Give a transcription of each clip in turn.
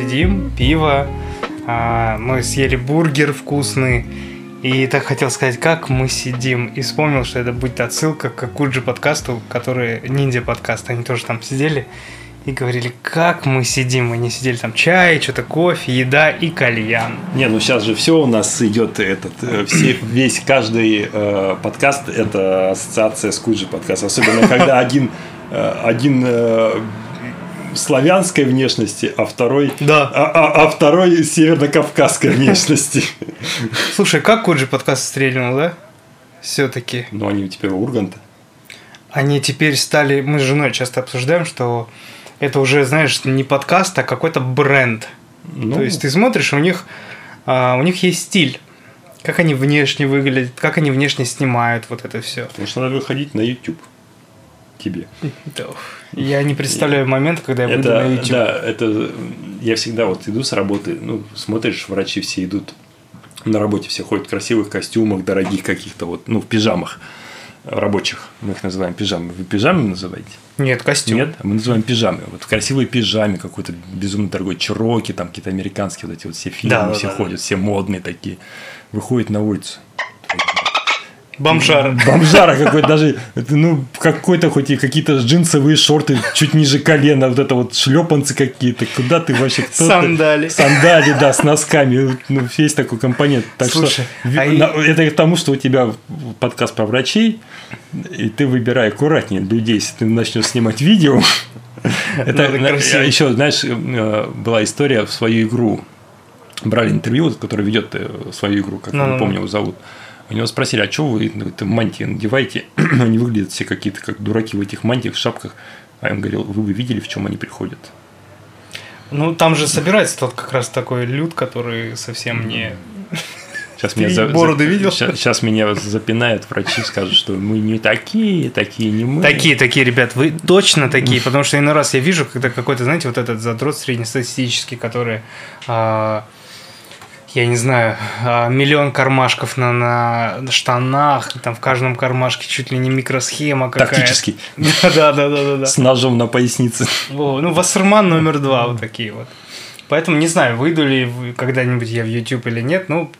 сидим, пиво, а, мы съели бургер вкусный. И так хотел сказать, как мы сидим. И вспомнил, что это будет отсылка к Куджи подкасту, который ниндзя подкаст. Они тоже там сидели и говорили, как мы сидим. Мы не сидели там чай, что-то кофе, еда и кальян. Не, ну сейчас же все у нас идет этот, э, все, весь каждый э, подкаст это ассоциация с Куджи подкаст. Особенно когда один, э, один э, славянской внешности, а второй, Да. а, а- а второй северно-кавказской внешности. Слушай, как Куджи подкаст стрельнул, да? Все-таки. Но они теперь Урганта. Они теперь стали... Мы с женой часто обсуждаем, что это уже, знаешь, не подкаст, а какой-то бренд. Ну, То есть ты смотришь, у них, а, у них есть стиль. Как они внешне выглядят, как они внешне снимают вот это все. Потому что надо выходить на YouTube. Тебе. Я не представляю момент, когда я выйду на Это, YouTube. да, это я всегда вот иду с работы, ну, смотришь, врачи все идут на работе, все ходят в красивых костюмах, дорогих каких-то вот, ну, в пижамах рабочих, мы их называем пижамы. Вы пижамы называете? Нет, костюм. Нет, мы называем пижамы. Вот в красивой пижаме какой-то безумно дорогой чироки, там какие-то американские вот эти вот все фильмы, Да, да, все да. ходят, все модные такие. Выходят на улицу. Бомжар. Бомжара какой-то даже, ну, какой-то хоть и какие-то джинсовые шорты чуть ниже колена, вот это вот шлепанцы какие-то, куда ты вообще, кто ты? Сандали. Сандали, да, с носками, ну, есть такой компонент. Так Слушай, что, а это к тому, что у тебя подкаст про врачей, и ты выбирай аккуратнее людей, если ты начнешь снимать видео. Это еще, знаешь, э, была история в свою игру. Брали интервью, который ведет э, свою игру, как я Ну-ну-ну. не помню его зовут. У него спросили, а что вы это мантии надеваете? они выглядят все какие-то как дураки в этих мантиях, в шапках. А он говорил, вы бы видели, в чем они приходят? Ну, там же собирается тот как раз такой люд, который совсем не... Сейчас Ты бороды видел? Сейчас, меня запинают врачи, скажут, что мы не такие, такие не мы. Такие, такие, ребят, вы точно такие, потому что иной раз я вижу, когда какой-то, знаете, вот этот задрот среднестатистический, который, а, я не знаю, а, миллион кармашков на, на штанах, там в каждом кармашке чуть ли не микросхема какая-то. Тактический. Да, да, да, да, да. С ножом на пояснице. Во, Ну, Вассерман номер два, вот такие вот. Поэтому не знаю, выйду ли когда-нибудь я в YouTube или нет, ну,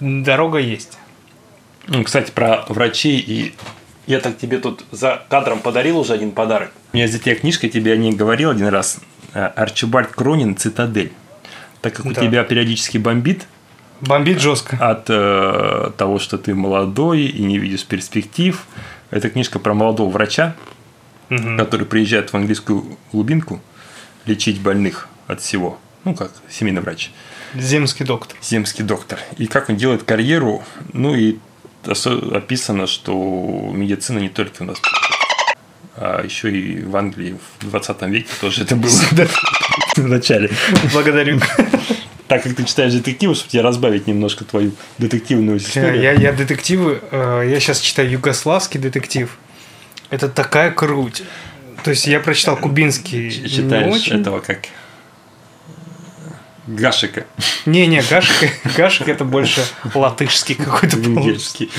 дорога есть. Ну, Кстати, про врачей и я так тебе тут за кадром подарил уже один подарок. У меня здесь я книжка тебе о ней говорил один раз. Э, Арчибальд Кронин «Цитадель». Так как у Да. тебя периодически бомбит Бомбит жестко. от э, того, что ты молодой и не видишь перспектив, это книжка про молодого врача, Мгм. который приезжает в английскую глубинку лечить больных от всего. Ну, как семейный врач. Земский доктор. земский доктор. И как он делает карьеру, ну и описано, что медицина не только у нас, а еще и в Англии в 20 веке тоже это было в начале. Благодарю. Так как ты читаешь детективы, чтобы тебе разбавить немножко твою детективную историю. Я, я детективы, э, я сейчас читаю югославский детектив. Это такая круть. То есть я прочитал кубинский Ч- не Читаешь очень. этого как Гашика, Не-не, Гашик, Гашик это больше латышский какой-то венгерский.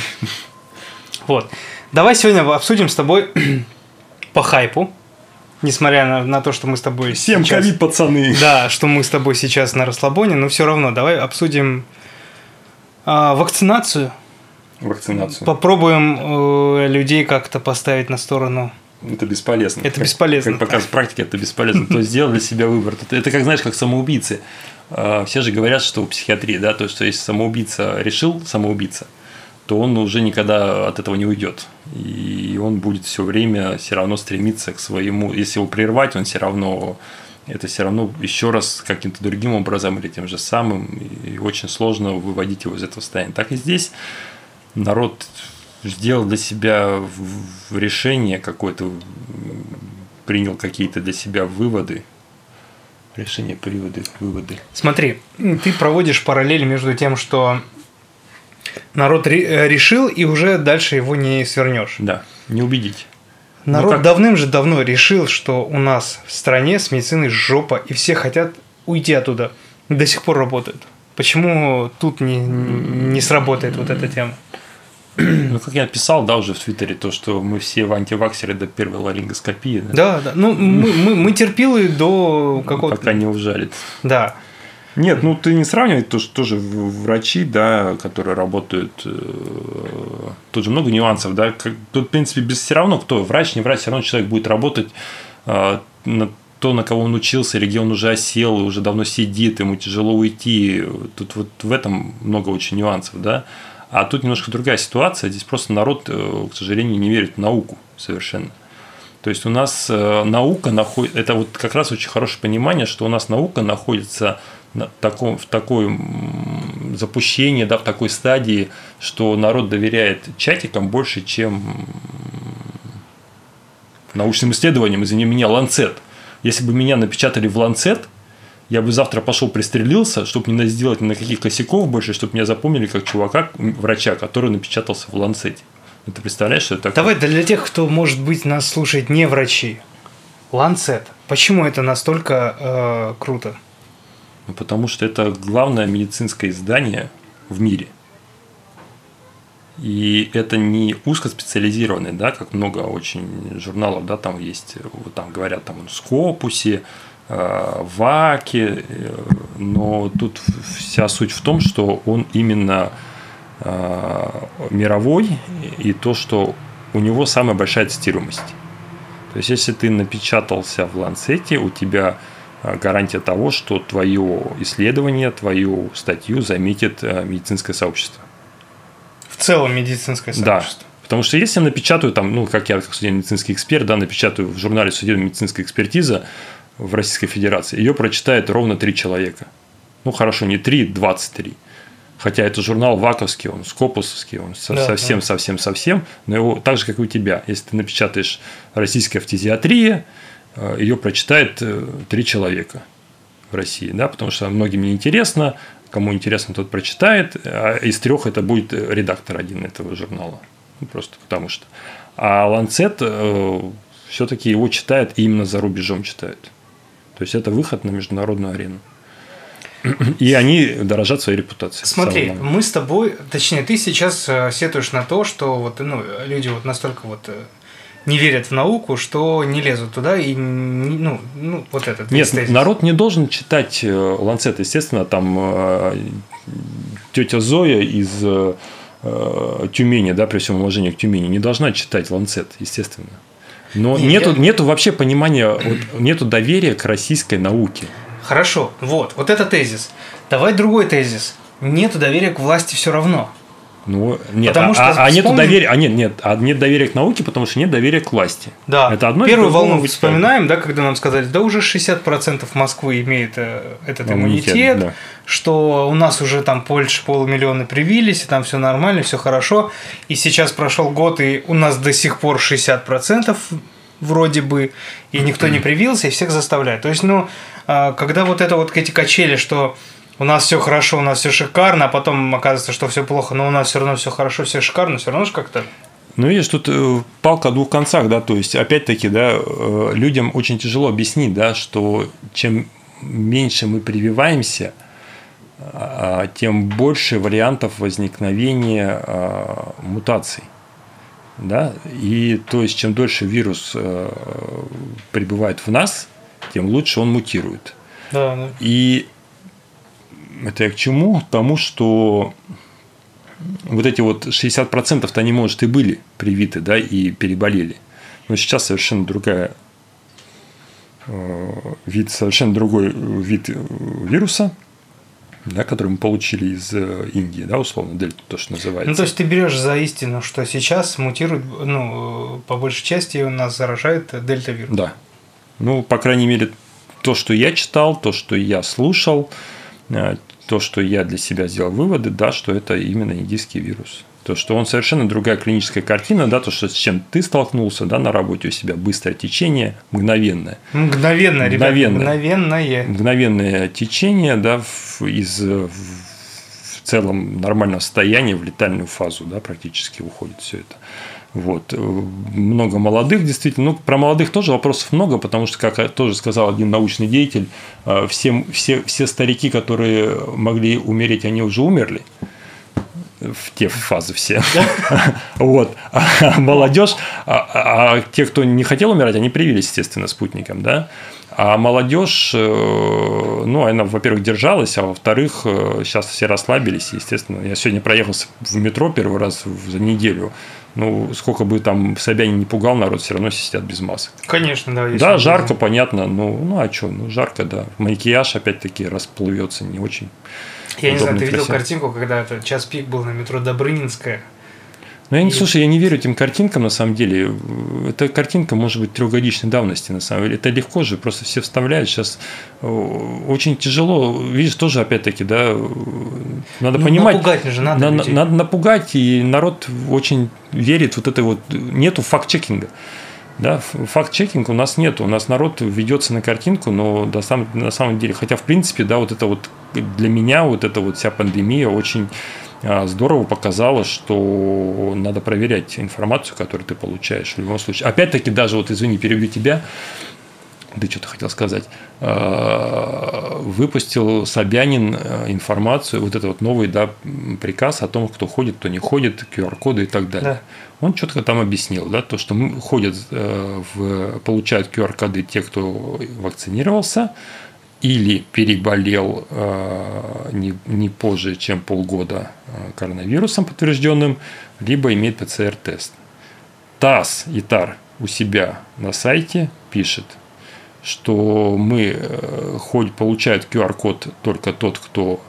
Вот. Давай сегодня обсудим с тобой по хайпу. Несмотря на, на то, что мы с тобой Всем сейчас- ковид, пацаны. Да, что мы с тобой сейчас на расслабоне, но все равно давай обсудим а, вакцинацию. Вакцинацию. Попробуем э, людей как-то поставить на сторону. Это бесполезно. Это Как- бесполезно. Как показывает практика, это бесполезно. То есть сделал для себя выбор. Это, как, знаешь, как самоубийцы. А, Все же говорят, что в психиатрии, да, то, что если самоубийца решил самоубийца, то он уже никогда от этого не уйдет. И он будет все время все равно стремиться к своему. Если его прервать, он все равно это все равно еще раз каким-то другим образом или тем же самым, и очень сложно выводить его из этого состояния. Так и здесь народ сделал для себя решение какое-то, принял какие-то для себя выводы. Решение, приводы, выводы. Смотри, ты проводишь параллель между тем, что народ ре- э, решил, и уже дальше его не свернешь. Да, не убедить. Народ как- давным же давно решил, что у нас в стране с медициной жопа, и все хотят уйти оттуда. До сих пор работают. Почему тут не, не сработает вот эта тема? Ну, как я писал, да, уже в Твиттере, то, что мы все в антиваксеры до первой ларингоскопии. Да, Да, да. Ну, мы, мы, мы терпилы до какого-то... пока не ужалит. Да. Нет, ну ты не сравнивай, то что тоже врачи, да, которые работают, э, тут же много нюансов, да, как- тут, в принципе, без все равно, кто врач, не врач, все равно человек будет работать э, на то, на кого он учился, или где он уже осел, уже давно сидит, ему тяжело уйти, тут вот в этом много очень нюансов, да, а тут немножко другая ситуация, здесь просто народ, э, к сожалению, не верит в науку совершенно. То есть у нас э, наука находится, это вот как раз очень хорошее понимание, что у нас наука находится на таком, в такой м, запущении, да, в такой стадии, что народ доверяет чатикам больше, чем научным исследованиям. Извини меня, Ланцет. Если бы меня напечатали в Ланцет, я бы завтра пошел пристрелился, чтобы не сделать ни на каких косяков больше, чтобы меня запомнили как чувака, врача, который напечатался в Ланцете. Ты представляешь, что это такое? Давай для тех, кто, может быть, нас слушает не врачи. Ланцет. Почему это настолько э, круто? Ну, потому что это главное медицинское издание в мире. И это не узкоспециализированное, да, как много очень журналов, да, там есть, вот там говорят там Скопусе, э, Ваке, э, но тут вся суть в том, что он именно э, мировой, и то, что у него самая большая цитируемость. То есть, если ты напечатался в Ланцете, у тебя гарантия того, что твое исследование, твою статью заметит а, медицинское сообщество. В целом медицинское Да. сообщество. Потому что если я напечатаю там, ну, как я, как судебно-медицинский эксперт, да, напечатаю в журнале судебно-медицинская экспертиза в Российской Федерации, ее прочитает ровно три человека. Ну, хорошо, не три, 23. Хотя это журнал ваковский, он скопусовский, он Да, совсем, совсем, совсем, но его так же, как и у тебя. Если ты напечатаешь российская фтизиатрия, э, ее прочитает э, три человека в России, да, потому что многим не интересно, кому интересно, тот прочитает, а из трех это будет э, редактор один этого журнала. Ну, просто потому что. А Ланцет все-таки его читает и именно за рубежом читают. То есть это выход на международную арену. И они дорожат своей репутацией. Смотри, мы с тобой, точнее, ты сейчас э, сетуешь на то, что вот, ну, люди вот настолько вот э, не верят в науку, что не лезут туда и, не- ну, ну вот этот Нет, тезис. народ не должен читать э, Ланцет, естественно, там э, тетя Зоя из э, Тюмени, да, при всем уважении к Тюмени, не должна читать Ланцет, естественно. Но Не, нету, я- нету вообще понимания, вот, нету доверия к российской науке. Хорошо, вот, вот это тезис. Давай другой тезис. Нету доверия к власти все равно. Ну, нет, Потому а, что а- а нету вспомни- доверия, а нет, нет, а нет доверия к науке, потому что нет доверия к власти. Да, Это одно первую волну вспоминаем, да, когда нам сказали, да уже 60% Москвы имеет э, этот Иммунитет, иммунитет, да. что у нас уже там Польша полмиллиона привились, и там все нормально, все хорошо. И сейчас прошел год, и у нас до сих пор 60% вроде бы, и никто не привился, и всех заставляют. То есть, ну, а, когда вот это вот эти качели, что у нас все хорошо, у нас все шикарно, а потом оказывается, что все плохо, но у нас все равно все хорошо, все шикарно, все равно же как-то. Ну, видишь, тут э, палка о двух концах, да, то есть, опять-таки, да, э, людям очень тяжело объяснить, да, что чем меньше мы прививаемся, а, тем больше вариантов возникновения а, мутаций. Да? И то есть, чем дольше вирус э, пребывает в нас, тем лучше он мутирует. Да, да. И это я к чему? К тому, что вот эти вот 60%-то они, может, и были привиты, да, и переболели. Но сейчас совершенно другая э, вид, совершенно другой вид э, вируса, да, который мы получили из э, Индии, да, условно, дельта, то, что называется. Ну, то есть ты берешь за истину, что сейчас мутирует, ну, по большей части у нас заражает дельта-вирус. Да. Ну, по крайней мере, то, что я читал, то, что я слушал, то, что я для себя сделал выводы, да, что это именно индийский вирус. То, что он совершенно другая клиническая картина, да, то, что с чем ты столкнулся, да, на работе у себя, быстрое течение, мгновенное. Мгновенно, ребят, Мгновенно. мгновенное. Мгновенное течение, да, из в целом нормального состояния в летальную фазу, да, практически уходит все это. Вот. Э, Много молодых, действительно. Ну, про молодых тоже вопросов много, потому что, как тоже сказал один научный деятель, э, все, все, все старики, которые могли умереть, они уже умерли. в те фазы все. Вот. А молодежь, а, а те, кто не хотел умирать, они привились, естественно, спутником, да. А молодежь, э, ну, она, во-первых, держалась, а во-вторых, сейчас все расслабились, естественно. Я сегодня проехал в метро первый раз за неделю. Ну, сколько бы там Собянин не пугал народ, все равно сидят без масок. Конечно, да. Да, жарко, понятно. Ну, ну а что, ну жарко, да. Макияж опять-таки расплывется не очень. Я не знаю, ты видел картинку, когда это час пик был на метро Добрынинская. Ну, я не, слушай, я не верю этим картинкам, на самом деле. Эта картинка может быть трехгодичной давности, на самом деле. Это легко же, просто все вставляют. Сейчас очень тяжело. Видишь, тоже, опять-таки, да, надо ну, понимать. Напугать же надо. На, надо напугать, и народ очень верит вот это вот. Нету факт-чекинга. Да, факт-чекинг у нас нет. У нас народ ведется на картинку, но на самом, на самом деле, хотя в принципе, да, вот это вот для меня вот эта вот вся пандемия очень здорово показала, что надо проверять информацию, которую ты получаешь в любом случае. Опять-таки, даже вот, извини, перебью тебя, ты что-то хотел сказать, а, выпустил Собянин а, информацию, вот это вот новый да, приказ о том, кто ходит, кто не ходит, QR-коды и так далее. Да. Он четко там объяснил, да, то, что ходят, в, получают QR-коды те, кто вакцинировался, или переболел э, не, не позже, чем полгода э, коронавирусом подтвержденным, либо имеет ПЦР-тест. ТАСС и ТАР у себя на сайте пишет, что мы э, хоть получает QR-код только тот, кто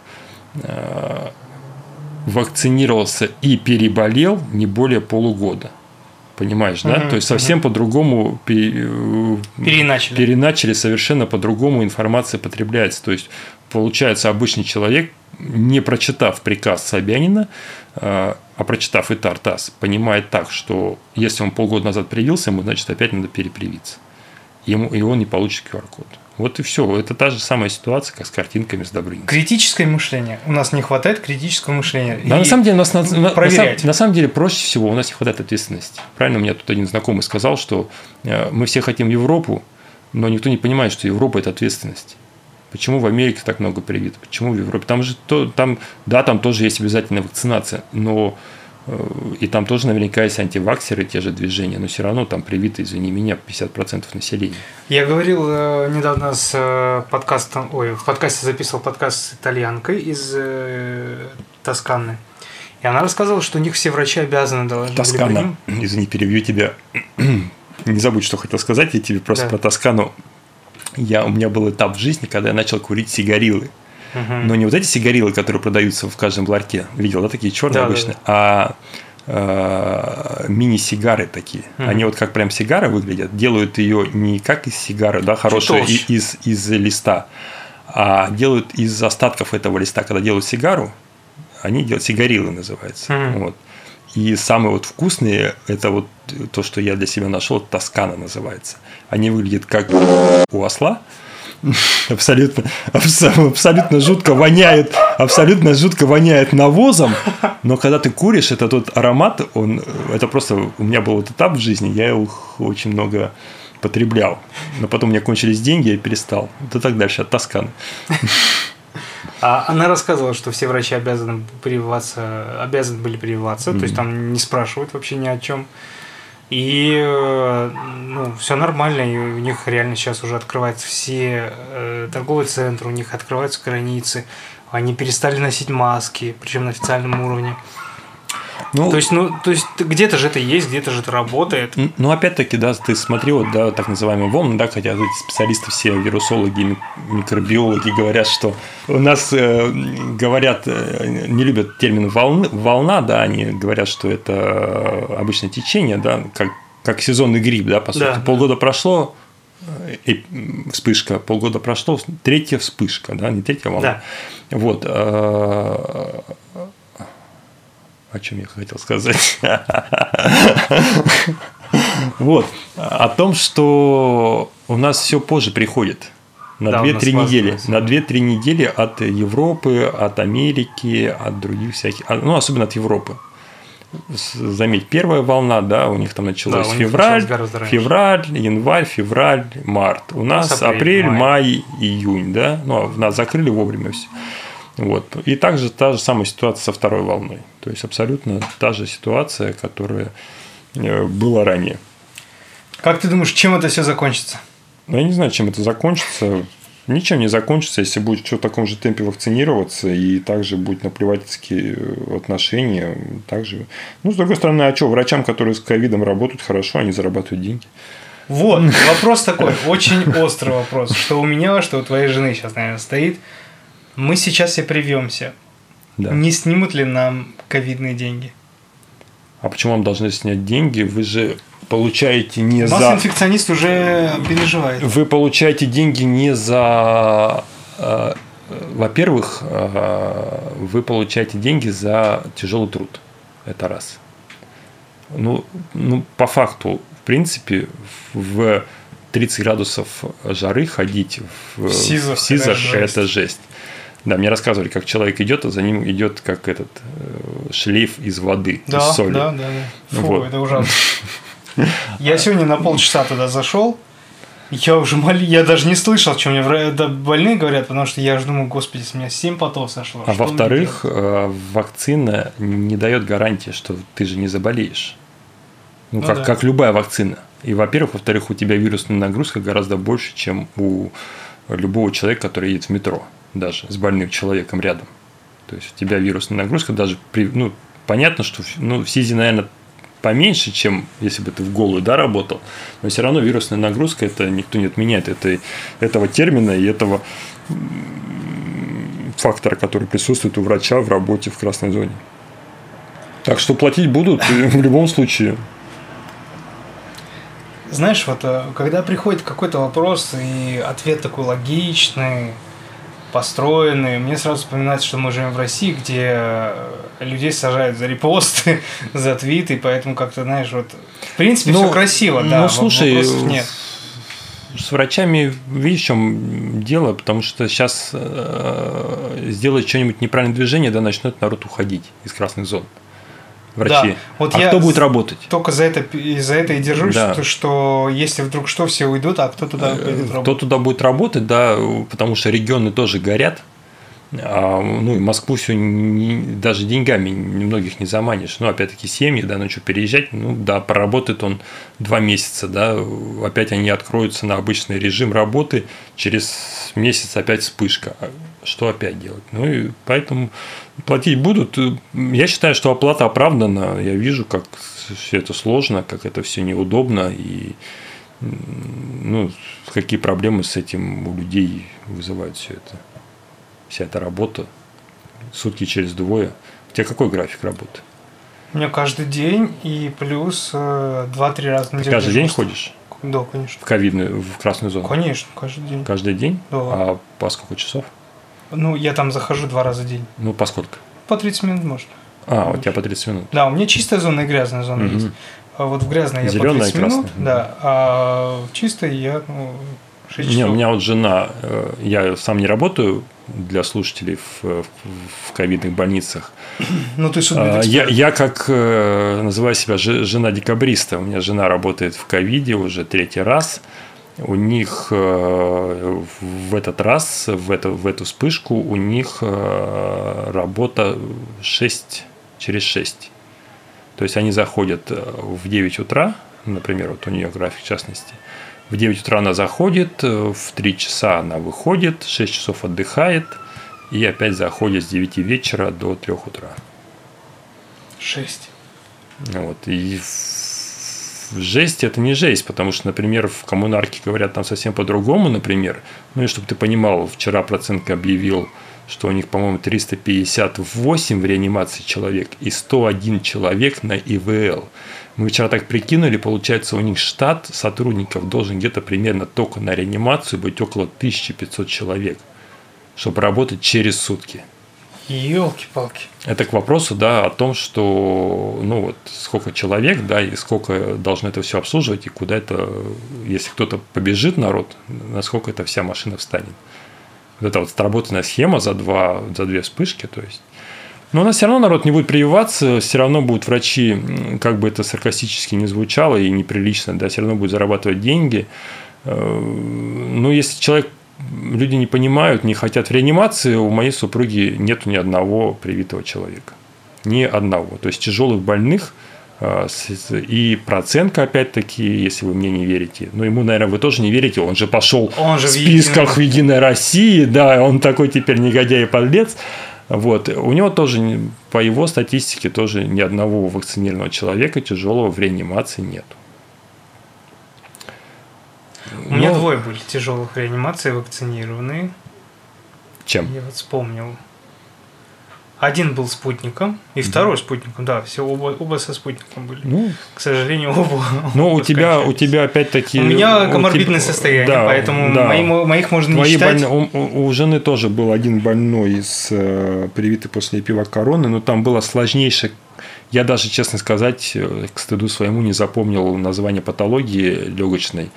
вакцинировался и переболел не более полугода – Понимаешь, да? Угу, То есть совсем угу. по-другому э, переначали. переначали, совершенно по-другому информация потребляется. То есть получается обычный человек, не прочитав приказ Собянина, э, а прочитав и Тартас, понимает так, что если он полгода назад привился, ему, значит, опять надо перепривиться. Ему, и он не получит QR-код. Вот и все. Это та же самая ситуация, как с картинками с Добрыней. Критическое мышление. У нас не хватает критического мышления. Да, на самом деле, у нас на, на, на, на самом деле проще всего у нас не хватает ответственности. Правильно, у меня тут один знакомый сказал, что э, мы все хотим Европу, но никто не понимает, что Европа это ответственность. Почему в Америке так много привито? Почему в Европе? Там же то, там, да, там тоже есть обязательная вакцинация, но и там тоже наверняка есть антиваксеры, те же движения, но все равно там привиты, извини меня, 50% населения. Я говорил э, недавно с э, подкастом, ой, в подкасте записывал подкаст с итальянкой из э, Тосканы. И она рассказывала, что у них все врачи обязаны должны Тоскана, были извини, перебью тебя. Не забудь, что хотел сказать, я тебе просто да. про Тоскану. Я, у меня был этап в жизни, когда я начал курить сигарилы. Но не вот эти сигарилы, которые продаются в каждом ларьке. Видел, да, такие черные да, обычные, да, да. а мини-сигары такие. Угу. Они вот как прям сигары выглядят, делают ее не как из сигары, да, хорошая из, из листа, а делают из остатков этого листа. Когда делают сигару, они делают сигарилы называется. Угу. Вот. И самые вот вкусные, это вот то, что я для себя нашел, Тоскана называется. Они выглядят как у осла, абсолютно, абсолютно жутко воняет, абсолютно жутко воняет навозом, но когда ты куришь, это тот аромат, он, это просто, у меня был вот этап в жизни, я их очень много потреблял, но потом у меня кончились деньги, я перестал. Это так дальше, от Тосканы. А она рассказывала, что все врачи обязаны прививаться, обязаны были прививаться, mm-hmm. то есть там не спрашивают вообще ни о чем. И э, ну, все нормально, и у них реально сейчас уже открываются все э, торговые центры, у них открываются границы, они перестали носить маски, причем на официальном уровне. Ну, то есть, ну, то есть где-то же это есть, где-то же это работает. Ну, опять-таки, да, ты смотрел, да, так называемые волны, да, хотя эти специалисты все, вирусологи, микробиологи говорят, что у нас э, говорят, э, не любят термин волны, волна, да, они говорят, что это обычное течение, да, как, как сезонный грипп, да, по сути. Да. Полгода прошло, э, вспышка, полгода прошло, третья вспышка, да, не третья волна. Да. Вот. О чем я хотел сказать. Вот. О том, что у нас все позже приходит. На да, 2-3 недели. На 2-3 недели от Европы, от Америки, от других всяких. А, ну, особенно от Европы. Заметь, первая волна, да, у них там началась да, февраль, февраль, январь, февраль, март. У нас, у нас апрель, апрель май. май, июнь, да. Ну, а нас закрыли вовремя все. Вот. И также та же самая ситуация со второй волной. То есть абсолютно та же ситуация, которая э, была ранее. Как ты думаешь, чем это все закончится? Ну, я не знаю, чем это закончится. Ничем не закончится, если будет все в таком же темпе вакцинироваться, и также будет наплевательские э, отношения. Также... Ну, с другой стороны, а что, врачам, которые с ковидом работают хорошо, они зарабатывают деньги. Вот, вопрос такой, очень острый вопрос, что у меня, что у твоей жены сейчас, наверное, стоит. Мы сейчас все привьемся. Да. Не снимут ли нам ковидные деньги? А почему вам должны снять деньги? Вы же получаете не Масса за... инфекционист уже переживает. Вы получаете деньги не за... э, Во-первых, э, вы получаете деньги за тяжелый труд. Это раз. Ну, ну, по факту, в принципе, в 30 градусов жары ходить в, В сизах, в сизах это это, жесть. жесть. Да, мне рассказывали, как человек идет, а за ним идет как этот э, шлейф из воды, Да, из соли. да, да, да. Фу, Вот. это ужасно. Я сегодня на полчаса туда зашел. Я уже моли, я даже не слышал, что мне больные говорят, потому что я же думаю, господи, с меня 7 потов сошло. А во-вторых, э, вакцина не дает гарантии, что ты же не заболеешь. Ну, Ну как, да. как любая вакцина. И, во-первых, во-вторых, у тебя вирусная нагрузка гораздо больше, чем у любого человека, который едет в метро, даже с больным человеком рядом. То есть у тебя вирусная нагрузка даже при, ну, понятно, что ну, в СИЗе, наверное, поменьше, чем если бы ты в голую да, работал, но все равно вирусная нагрузка это никто не отменяет это, этого термина и этого фактора, который присутствует у врача в работе в красной зоне. Так что платить будут в любом случае. Знаешь, вот э, когда приходит какой-то вопрос и ответ такой логичный, построенный, мне сразу вспоминается, что мы живем в России, где э, людей сажают за репосты, за твиты, поэтому как-то, знаешь, вот в принципе все красиво, да, Ну, слушай, вопросов нет. с врачами видишь, в чем дело, потому что сейчас сделать что-нибудь неправильное движение, да, начнет народ уходить из красных зон. Врачи. Да, вот а я кто будет работать? Только за это, за это и держусь, Да. что, что если вдруг что, все уйдут, а кто туда пойдет Кто работать? туда будет работать, да, потому что регионы тоже горят. А, ну, и Москву все даже деньгами многих не заманишь. Ну, опять-таки, семьи, да, ну что, переезжать, ну, да, проработает он два месяца, да, опять они откроются на обычный режим работы, через месяц опять вспышка. Что опять делать? Ну, и поэтому платить будут. Я считаю, что оплата оправдана. Я вижу, как все это сложно, как это все неудобно, и ну, какие проблемы с этим у людей вызывает все это. Вся эта работа. Сутки через двое. У тебя какой график работы? У меня каждый день и плюс э, 2-3 раза в Ты неделю. каждый день ходишь Да, конечно. в ковидную, в красную зону? Конечно, каждый день. Каждый день? Да. А по сколько часов? Ну, я там захожу два раза в день. Ну, по сколько? По 30 минут можно. А, у тебя по 30 минут. Да, у меня чистая зона и грязная зона Мгм. есть. А вот в грязной я Зелёная по и 30 минут, да, а в чистой я ну, 6 часов. Не, у меня вот жена, э, я сам не работаю для слушателей в, в, в ковидных больницах. Ну, ты А. Я, я как э, называю себя же- жена декабриста. У меня жена работает в ковиде уже третий раз. У них э, в этот раз, в эту, в эту вспышку, у них э, работа 6 через 6. То есть они заходят э, в 9 утра, например, вот у нее график в частности. В 9 утра она заходит, в 3 часа она выходит, 6 часов отдыхает и опять заходит с 9 вечера до 3 утра. 6. Вот. И в- жесть это не жесть, потому что, например, в коммунарке говорят там совсем по-другому, например. Ну и чтобы ты понимал, вчера процентка объявил, что у них, по-моему, 358 в реанимации человек и 101 человек на ИВЛ. Мы вчера так прикинули, получается, у них штат сотрудников должен где-то примерно только на реанимацию быть около 1500 человек, чтобы работать через сутки. Елки-палки. Это к вопросу, да, о том, что, ну вот, сколько человек, да, и сколько должно это все обслуживать, и куда это, если кто-то побежит, народ, насколько эта вся машина встанет. Вот это вот отработанная схема за, два, за две вспышки, то есть. Но у нас все равно народ не будет прививаться, все равно будут врачи, как бы это саркастически не звучало и неприлично, да, все равно будут зарабатывать деньги. Э, Ну, если человек люди не понимают, не хотят в реанимации, у моей супруги нет ни одного привитого человека. Ни одного. То есть тяжелых больных а, и процентка, опять-таки, если вы мне не верите. Но ему, наверное, вы тоже не верите. Он же пошел он же в списках в Единой России. Да, он такой теперь негодяй и подлец. Вот. У него тоже, по его статистике, тоже ни одного вакцинированного человека тяжелого в реанимации нет. У меня двое были тяжелых реанимации вакцинированные. Чем? Я вот вспомнил. Один был спутником, и второй спутником, да, все оба, оба со спутником были. Ну, к сожалению, оба. Ну, у тебя, у тебя опять-таки. У меня коморбидное тебя, состояние, да, поэтому да. Мои, моих можно Твои не считать. Больны, у, у жены тоже был один больной из э, привитый после пива короны, но там было сложнейшее я даже, честно сказать, э, к стыду своему не запомнил название патологии легочной,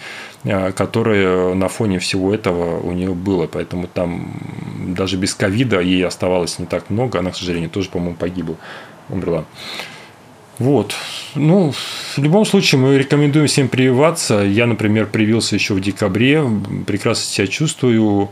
э, которая на фоне всего этого у нее было. Поэтому там даже без ковида ей оставалось не так много. Она, к сожалению, тоже, по-моему, погибла, умерла. Вот. Ну, в любом случае, мы рекомендуем всем прививаться. Я, например, привился еще в декабре, прекрасно себя чувствую,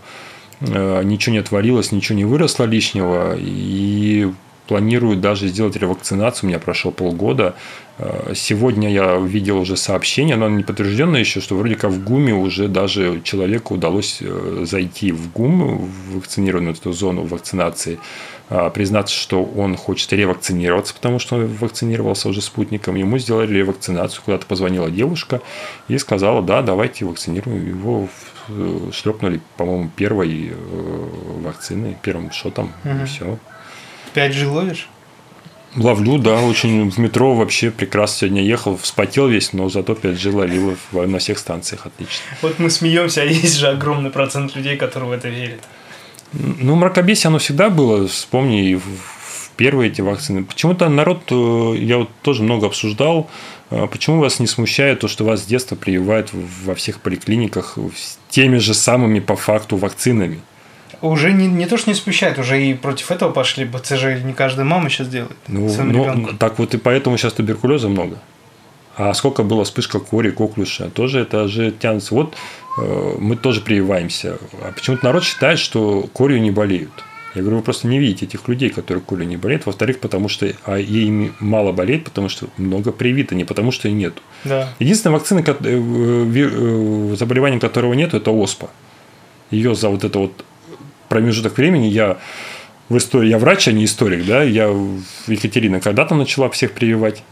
э, ничего не отвалилось, ничего не выросло лишнего. И планирую даже сделать ревакцинацию. У меня прошло полгода. Э, сегодня я видел уже сообщение, но оно не подтверждено еще, что вроде как в ГУМе уже даже человеку удалось э, зайти в ГУМ, в вакцинированную эту зону вакцинации, э, признаться, что он хочет ревакцинироваться, потому что он вакцинировался уже спутником. Ему сделали ревакцинацию. Куда-то позвонила девушка и сказала, да, давайте вакцинируем его. Шлепнули, по-моему, первой вакцины, первым шотом, угу. и все. 5G ловишь? Ловлю, да, очень в метро вообще прекрасно сегодня ехал, вспотел весь, но зато 5G ловил на всех станциях отлично. Вот мы смеемся, а есть же огромный процент людей, которые в это верят. Ну, мракобесие оно всегда было, вспомни, в первые эти вакцины. Почему-то народ, э, я вот тоже много обсуждал, э, почему вас не смущает то, что вас с детства прививают во всех поликлиниках с теми же самыми по факту вакцинами? Уже не, не то, что не спущают, уже и против этого пошли. БЦЖ не каждая мама сейчас делает. Ну, ну так вот и поэтому сейчас туберкулеза много. А сколько было вспышка кори, коклюша, тоже это же тянется. Вот э, мы тоже прививаемся. А почему-то народ считает, что корью не болеют. Я говорю, вы просто не видите этих людей, которые корью не болеют. Во-вторых, потому что а ими мало болеет, потому что много привито, не потому что и нету. Да. Единственная вакцина, э, э, заболевание которого нету, это оспа. Ее за вот это вот промежуток времени я в истории, я врач, а не историк, да, я Екатерина когда-то начала всех прививать.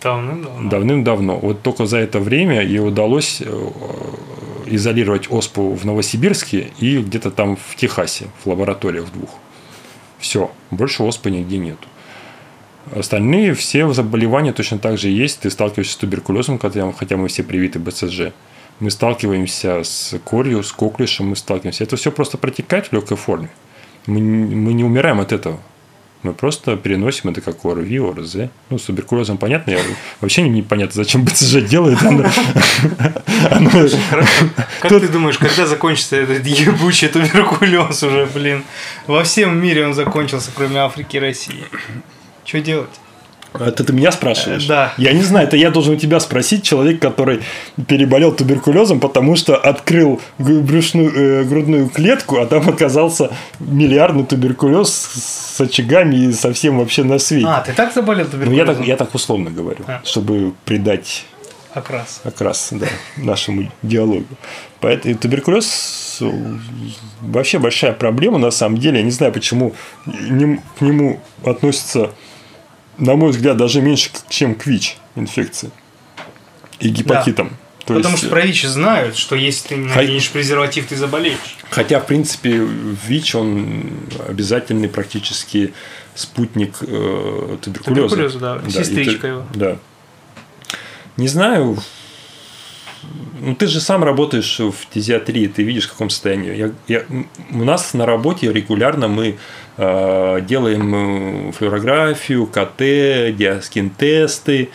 Давным-давно. Давным-давно. Вот только за это время ей удалось э, изолировать оспу в Новосибирске и где-то там в Техасе, в лабораториях двух. Все, больше оспы нигде нету. Остальные все заболевания точно так же есть. Ты сталкиваешься с туберкулезом, хотя мы все привиты БЦЖ мы сталкиваемся с корью, с коклюшем, мы сталкиваемся. Это все просто протекает в легкой форме. Мы, мы не умираем от этого. Мы просто переносим это как ОРВИ, ОРЗ. Ну, с туберкулезом понятно. Я вообще не понятно, зачем БЦЖ делает. Как ты думаешь, когда закончится этот ебучий туберкулез уже, блин? Во всем мире он закончился, кроме Африки и России. Что делать? Это ты меня спрашиваешь? Да. Я не знаю, это я должен у тебя спросить, человек, который переболел туберкулезом, потому что открыл брюшную, э, грудную клетку, а там оказался миллиардный туберкулез с очагами и совсем вообще на свете. А, ты так заболел туберкулезом? Ну, я так, я так условно говорю, а. чтобы придать окрас. Окрас, да, нашему диалогу. Поэтому туберкулез вообще большая проблема на самом деле. Я не знаю, почему к нему относятся на мой взгляд, даже меньше, чем к ВИЧ инфекции и гепатитам. Да. То Потому есть... что про ВИЧ знают, что если ты наденешь Х... презерватив, ты заболеешь. Хотя, в принципе, ВИЧ, он обязательный практически спутник э, туберкулеза. Туберкулеза, да. да Сестричка его. Да. Не знаю, ну, ты же сам работаешь в фтизиатрии, ты видишь, в каком состоянии. Я, я, у нас на работе регулярно мы э, делаем э, флюорографию, КТ, диаскин-тесты.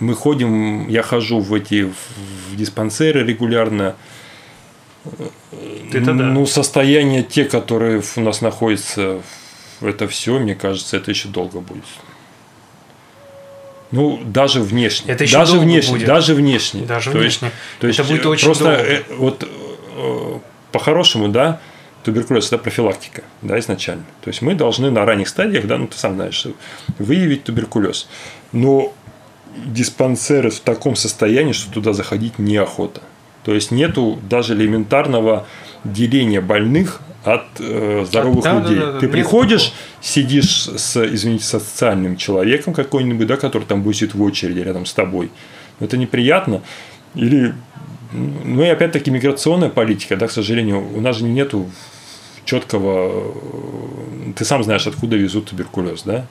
Мы ходим, я хожу в эти в диспансеры регулярно. Это да. Ну, состояние те, которые у нас находятся, это все, мне кажется, это еще долго будет. Ну, даже внешне. Это еще даже внешне, будет. даже внешне. Даже то внешне. Есть, то есть это будет очень просто долго. Э, вот э, по-хорошему, да, туберкулез это профилактика, да, изначально. То есть мы должны на ранних стадиях, да, ну ты сам знаешь, выявить туберкулез. Но диспансеры в таком состоянии, что туда заходить неохота. То есть нету даже элементарного деления больных от э, здоровых Да, людей. да, да, Ты приходишь, такого. сидишь с, извините, со социальным человеком какой-нибудь, да, который там будет сидеть в очереди рядом с тобой. Это неприятно. Или, ну и опять-таки миграционная политика, да, к сожалению, у нас же нету четкого, э, ты сам знаешь, откуда везут туберкулез, да,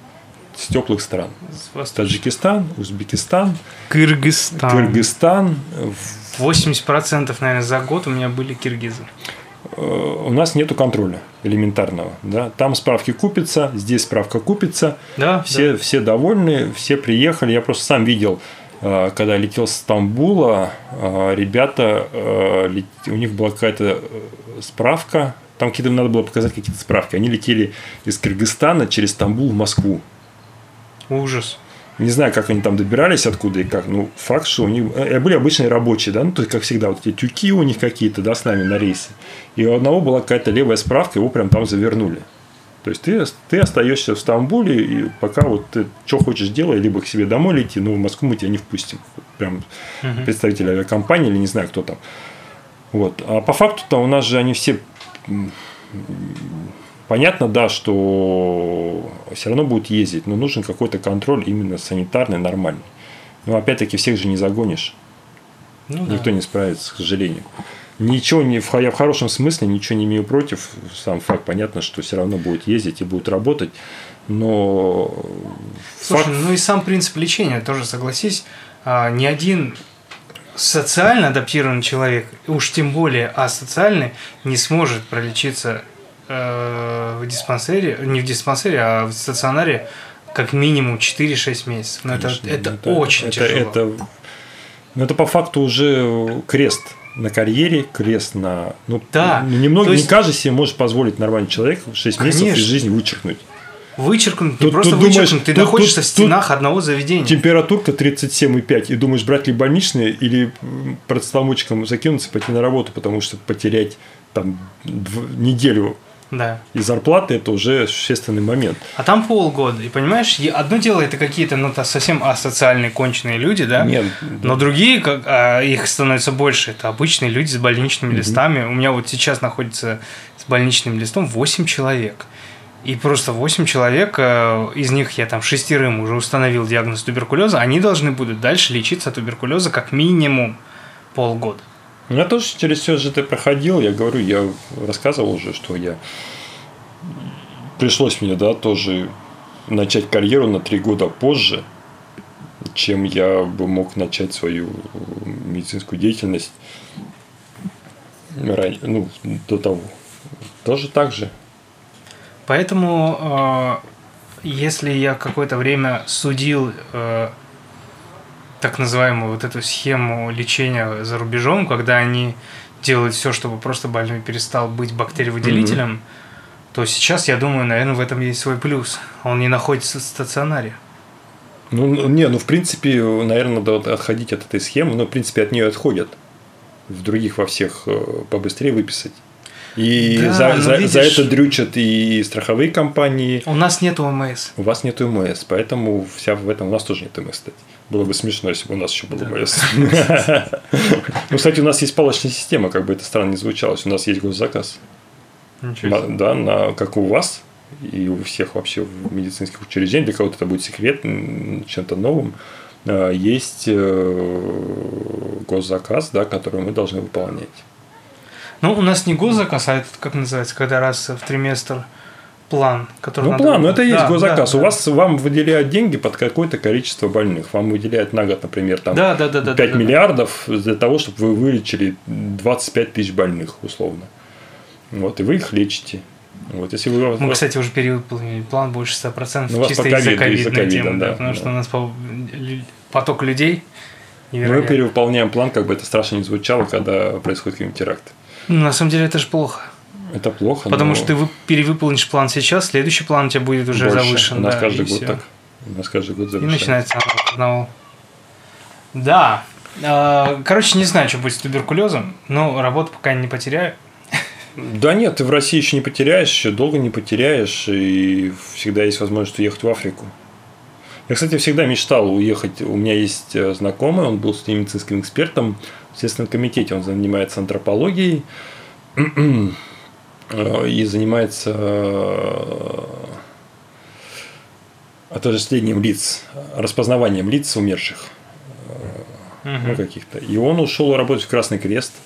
с теплых стран. С Таджикистан, Узбекистан, Кыргызстан. Кыргызстан. В- 80% наверное за год у меня были киргизы. Э, У нас нету контроля элементарного. Да? Там справки купятся, здесь справка купится. Да, Все, все довольны, все приехали. Я просто сам видел, э, когда летел с Стамбула, э, ребята, у них была какая-то справка, там какие-то надо было показать какие-то справки. Они летели из Кыргызстана через Стамбул в Москву. ужас. Не знаю, как они там добирались, откуда и как. Ну, факт, что у них э, были обычные рабочие, да, ну, то есть, как всегда, вот эти тюки у них какие-то, да, с нами на рейсе. И у одного была какая-то левая справка, его прям там завернули. То есть ты, ты остаешься в Стамбуле, и пока вот ты что хочешь делай, либо к себе домой лети, но в Москву мы тебя не впустим. Прям Мгм. представитель авиакомпании или не знаю кто там. Вот. А по факту-то у нас же они все Понятно, да, что все равно будут ездить, но нужен какой-то контроль именно санитарный, нормальный. Но опять-таки всех же не загонишь. Ну, да. Никто не справится, к сожалению. Ничего не, в, я в хорошем смысле ничего не имею против. Сам факт понятно, что все равно будет ездить и будет работать. Но Слушай, факт- ну и сам принцип лечения тоже, согласись, а, ни один социально адаптированный человек, уж тем более асоциальный, не сможет пролечиться э, в диспансере, не в диспансере, а в стационаре как минимум 4-6 месяцев. Но это, Конечно, это, ну, очень это, тяжело. Это, ну, это по факту уже крест на карьере, крест на... Ну, Да, Немного, то есть- Не каждый себе может позволить нормальный человек в 6 месяцев Конечно. из жизни вычеркнуть. Вычеркнут, не Тут- просто тут думаешь, вычеркнут, ты тут- находишься тут- в стенах одного заведения. Температурка 37,5, и думаешь, брать ли больничные или м, процетамольчиком закинуться пойти на работу, потому что потерять там неделю Да. и зарплаты – это уже существенный момент. А там полгода. И понимаешь, одно дело это какие-то ну, то совсем асоциальные конченые люди, да? Нет, Но другие, как, а, их становится больше, это обычные люди с больничными листами. У меня вот сейчас находится с больничным листом 8 человек. И просто 8 человек, э, из них я там шестерым уже установил диагноз туберкулеза, они должны будут дальше лечиться от туберкулеза как минимум полгода. Я тоже через все же это проходил. Я говорю, я рассказывал уже, что я пришлось мне, да, тоже начать карьеру на три года позже, чем я бы мог начать свою медицинскую деятельность ну, до того. Тоже так же. Поэтому, э, если я какое-то время судил э, так называемую вот эту схему лечения за рубежом, когда они делают все, чтобы просто больной перестал быть бактериовыделителем, то сейчас, я думаю, наверное, в этом есть свой плюс. Он не находится в стационаре. Ну, ну, не, ну, в принципе, наверное, надо отходить от этой схемы, но, в принципе, от нее отходят. В других во всех э, побыстрее выписать. И Да, за, но за, видишь- за это дрючат и страховые компании. У нас нет ОМС. У вас нет МС, поэтому вся в этом у нас тоже нет МС, кстати. Было бы смешно, если бы у нас еще было МС. Ну, кстати, у нас есть палочная система, как бы это странно не звучало. У нас есть госзаказ. Да, на, как у вас и у всех вообще в медицинских учреждениях, для кого-то это будет секрет, чем-то новым, э, есть э, госзаказ, да, который мы должны выполнять. Ну, у нас не госзаказ, а этот, как называется, когда раз в триместр план, который Ну, надо- план, ну это и есть Да, госзаказ. да, у да. вас вам выделяют деньги под какое-то количество больных. Вам выделяют на год, например, там Да, да, да, да, 5 да, да. миллиардов для того, чтобы вы вылечили 25 тысяч больных, условно. Вот, и вы их лечите. Вот, если вы... Мы, кстати, уже перевыполнили план больше 100% Ну, чисто из-за ковидной темы, да, да, потому да. что у нас поток людей мы невероятный. перевыполняем план, как бы это страшно не звучало, когда происходит какой-нибудь теракт. Ну, на самом деле это же плохо, Это плохо, потому но что ты вы- перевыполнишь план сейчас, следующий план у тебя будет уже больше. завышен. У нас да, каждый и год всё. так. У нас каждый год И завышается. начинается одного. Да. Э, Короче, не знаю, что будет с туберкулезом, но работу пока не потеряю. Да нет, ты в России еще не потеряешь, еще долго не потеряешь, и всегда есть возможность уехать в Африку. Я, кстати, всегда мечтал уехать. У меня есть э, знакомый, он был медицинским экспертом в Следственном комитете, он занимается антропологией э, и занимается э, отождествлением лиц, распознаванием лиц умерших. Ну, каких-то. И он ушел работать в Красный Крест –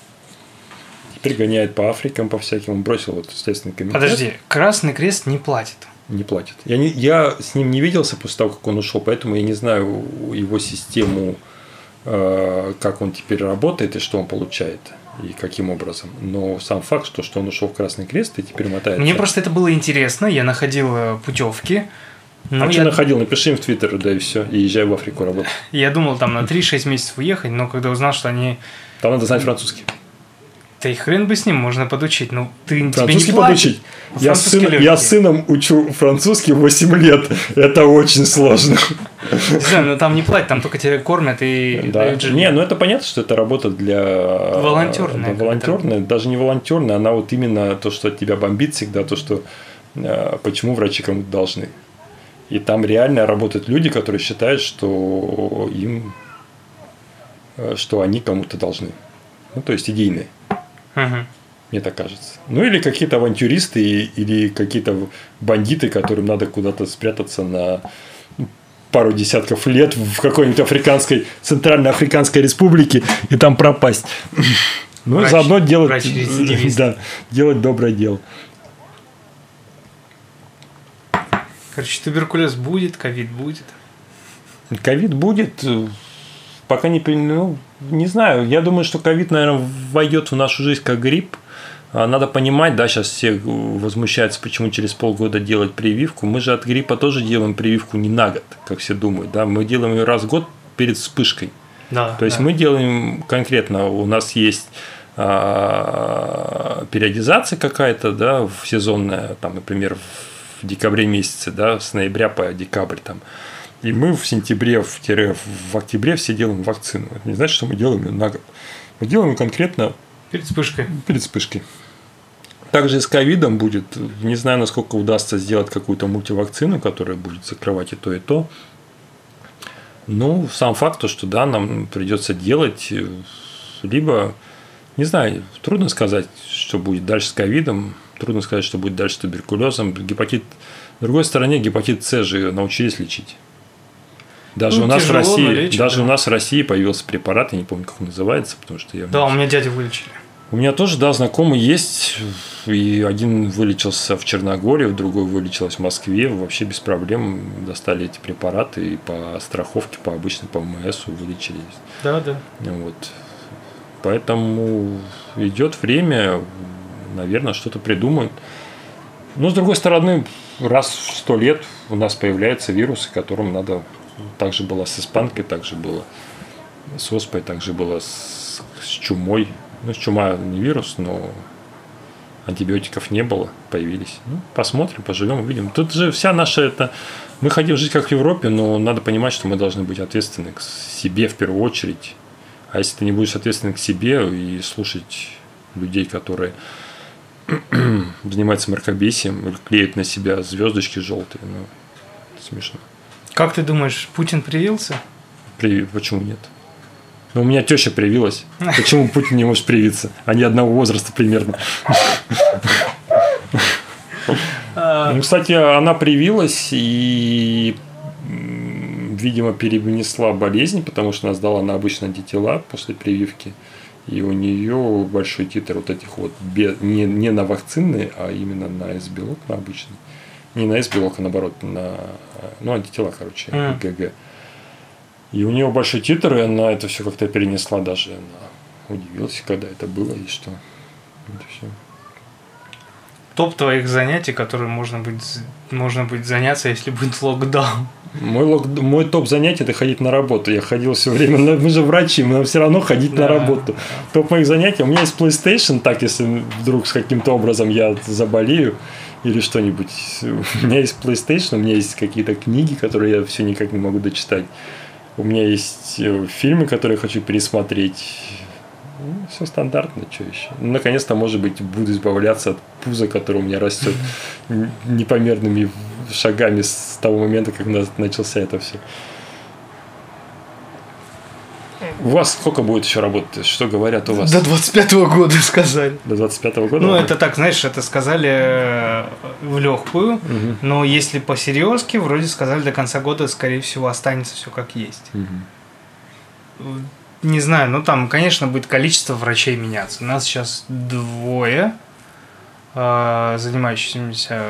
Теперь гоняет по Африкам, по всяким. Он бросил вот естественный комитет. Подожди, Красный Крест не платит. Не платит. Я, не, я с ним не виделся после того, как он ушел, поэтому я не знаю его систему, э, как он теперь работает и что он получает и каким образом. Но сам факт, что, что он ушел в Красный Крест и теперь мотает. Мне просто это было интересно. Я находил э, путевки. а я... что находил? Напиши им в Твиттер, да и все. И езжай в Африку работать. Я думал там на 3-6 месяцев уехать, но когда узнал, что они... Там надо знать французский. Да и хрен бы с ним можно подучить. Ну, ты французский тебе не подучить. Я, сын, я сыном учу французский 8 лет. Это очень сложно. Не знаю, но там не платят, там только тебя кормят и да. дают Не, ну это понятно, что это работа для... Волонтерная. Да, волонтерная, даже не волонтерная, она вот именно то, что от тебя бомбит всегда, то, что э, почему врачи кому-то должны. И там реально работают люди, которые считают, что им, э, что они кому-то должны. Ну, то есть идейные. Угу. Мне так кажется. Ну или какие-то авантюристы или какие-то бандиты, которым надо куда-то спрятаться на пару десятков лет в какой-нибудь африканской, центральной африканской республике и там пропасть. Ну, врач, заодно делать, врач да, делать доброе дело. Короче, туберкулез будет, ковид будет. Ковид будет, пока не, ну, не знаю, я думаю, что ковид, наверное, войдет в нашу жизнь как грипп. А надо понимать, да, сейчас все возмущаются, почему через полгода делать прививку. Мы же от гриппа тоже делаем прививку не на год, как все думают, да, мы делаем ее раз в год перед вспышкой. Да, То есть да. мы делаем конкретно, у нас есть а, периодизация какая-то, да, сезонная, там, например, в декабре месяце, да, с ноября по декабрь там и мы в сентябре, в, в октябре все делаем вакцину. Это не значит, что мы делаем ее на год. Мы делаем конкретно перед вспышкой. Перед вспышкой. Также с ковидом будет, не знаю, насколько удастся сделать какую-то мультивакцину, которая будет закрывать и то, и то. Ну, сам факт, то, что да, нам придется делать, э, либо, не знаю, трудно сказать, что будет дальше с ковидом, трудно сказать, что будет дальше с туберкулезом. Гепатит, с другой стороны, гепатит С же научились лечить. Даже, ну, у нас в России, лечит, даже да. у нас в России появился препарат, я не помню, как он называется, потому что я... Да, у меня дядя вылечили. У меня тоже, да, знакомый есть, и один вылечился в Черногории, другой вылечился в Москве, вообще без проблем достали эти препараты и по страховке, по обычной, по МС вылечились. Да, да. Вот. Поэтому идет время, наверное, что-то придумают. Но, с другой стороны, раз в сто лет у нас появляются вирусы, которым надо также было с испанкой, также было с оспой, также было с, с чумой. Ну, с чума не вирус, но антибиотиков не было, появились. Ну, посмотрим, поживем, увидим. Тут же вся наша это... Мы хотим жить как в Европе, но надо понимать, что мы должны быть ответственны к себе в первую очередь. А если ты не будешь ответственен к себе и слушать людей, которые занимаются мракобесием или клеят на себя звездочки желтые, ну, смешно. Как ты думаешь, Путин привился? Привил. Почему нет? Ну, у меня теща привилась. Почему Путин не может привиться? Они одного возраста примерно. А. Ну, кстати, она привилась и, видимо, перенесла болезнь, потому что она сдала на обычные антитела после прививки. И у нее большой титр вот этих вот, не, не на вакцинные, а именно на S-белок, на обычный не на S-белок, а наоборот, на ну, антитела, короче, mm. ИГГ. И у нее большой титр, и она это все как-то перенесла даже. Она удивилась, когда это было и что. Это все. Топ твоих занятий, которые можно будет, можно будет заняться, если будет локдаун. Мой, лок, мой топ занятий это ходить на работу. Я ходил все время. Мы же врачи, мы все равно ходить да. на работу. Топ моих занятий. У меня есть PlayStation, так если вдруг с каким-то образом я заболею или что-нибудь. У меня есть PlayStation, у меня есть какие-то книги, которые я все никак не могу дочитать. У меня есть э, фильмы, которые хочу пересмотреть. Ну, все стандартно, что еще. Ну, наконец-то, может быть, буду избавляться от пуза, которое у меня растет непомерными шагами с того момента, как начался это все. У вас сколько будет еще работать? Что говорят у вас? До 25-го года сказали. До 25-го года? Ну, это так, знаешь, это сказали э, в легкую, угу. но если по-серьезки, вроде сказали до конца года, скорее всего, останется все как есть. Угу. Не знаю, ну там, конечно, будет количество врачей меняться. У нас сейчас двое э, занимающихся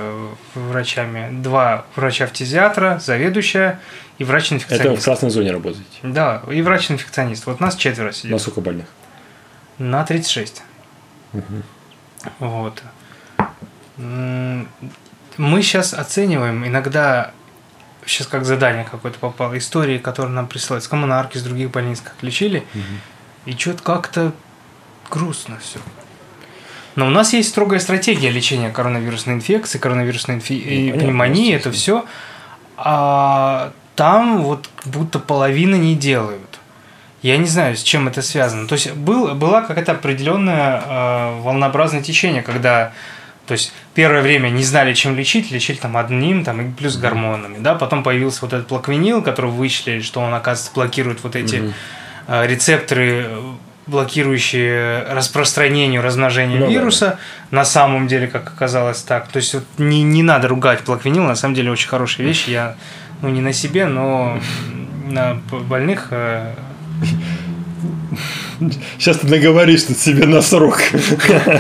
врачами. Два врача-фтизиатра, заведующая и врач-инфекционист. Это в красной зоне работаете? Да, и врач-инфекционист. Вот нас четверо сидит. На сколько больных? На 36. Угу. Вот. Мы сейчас оцениваем иногда сейчас как задание какое-то попало, истории, которые нам присылают с коммунарки, с других больниц, как лечили, угу. и что-то как-то грустно все. Но у нас есть строгая стратегия лечения коронавирусной инфекции, коронавирусной инфи... ну, пневмонии, это все. А там вот будто половины не делают. Я не знаю, с чем это связано. То есть был, была какая-то определенная э, волнообразное течение, когда то есть первое время не знали, чем лечить, лечили там одним, там и плюс гормонами, да, потом появился вот этот плаквинил, который вычислили, что он, оказывается, блокирует вот эти mm-hmm. э, рецепторы, блокирующие распространение, размножение ну, вируса. Да. На самом деле, как оказалось так. То есть вот не, не надо ругать плаквинил, на самом деле очень хорошая вещь. Я ну не на себе, но на больных. Э, Сейчас ты наговоришь тут себе на срок.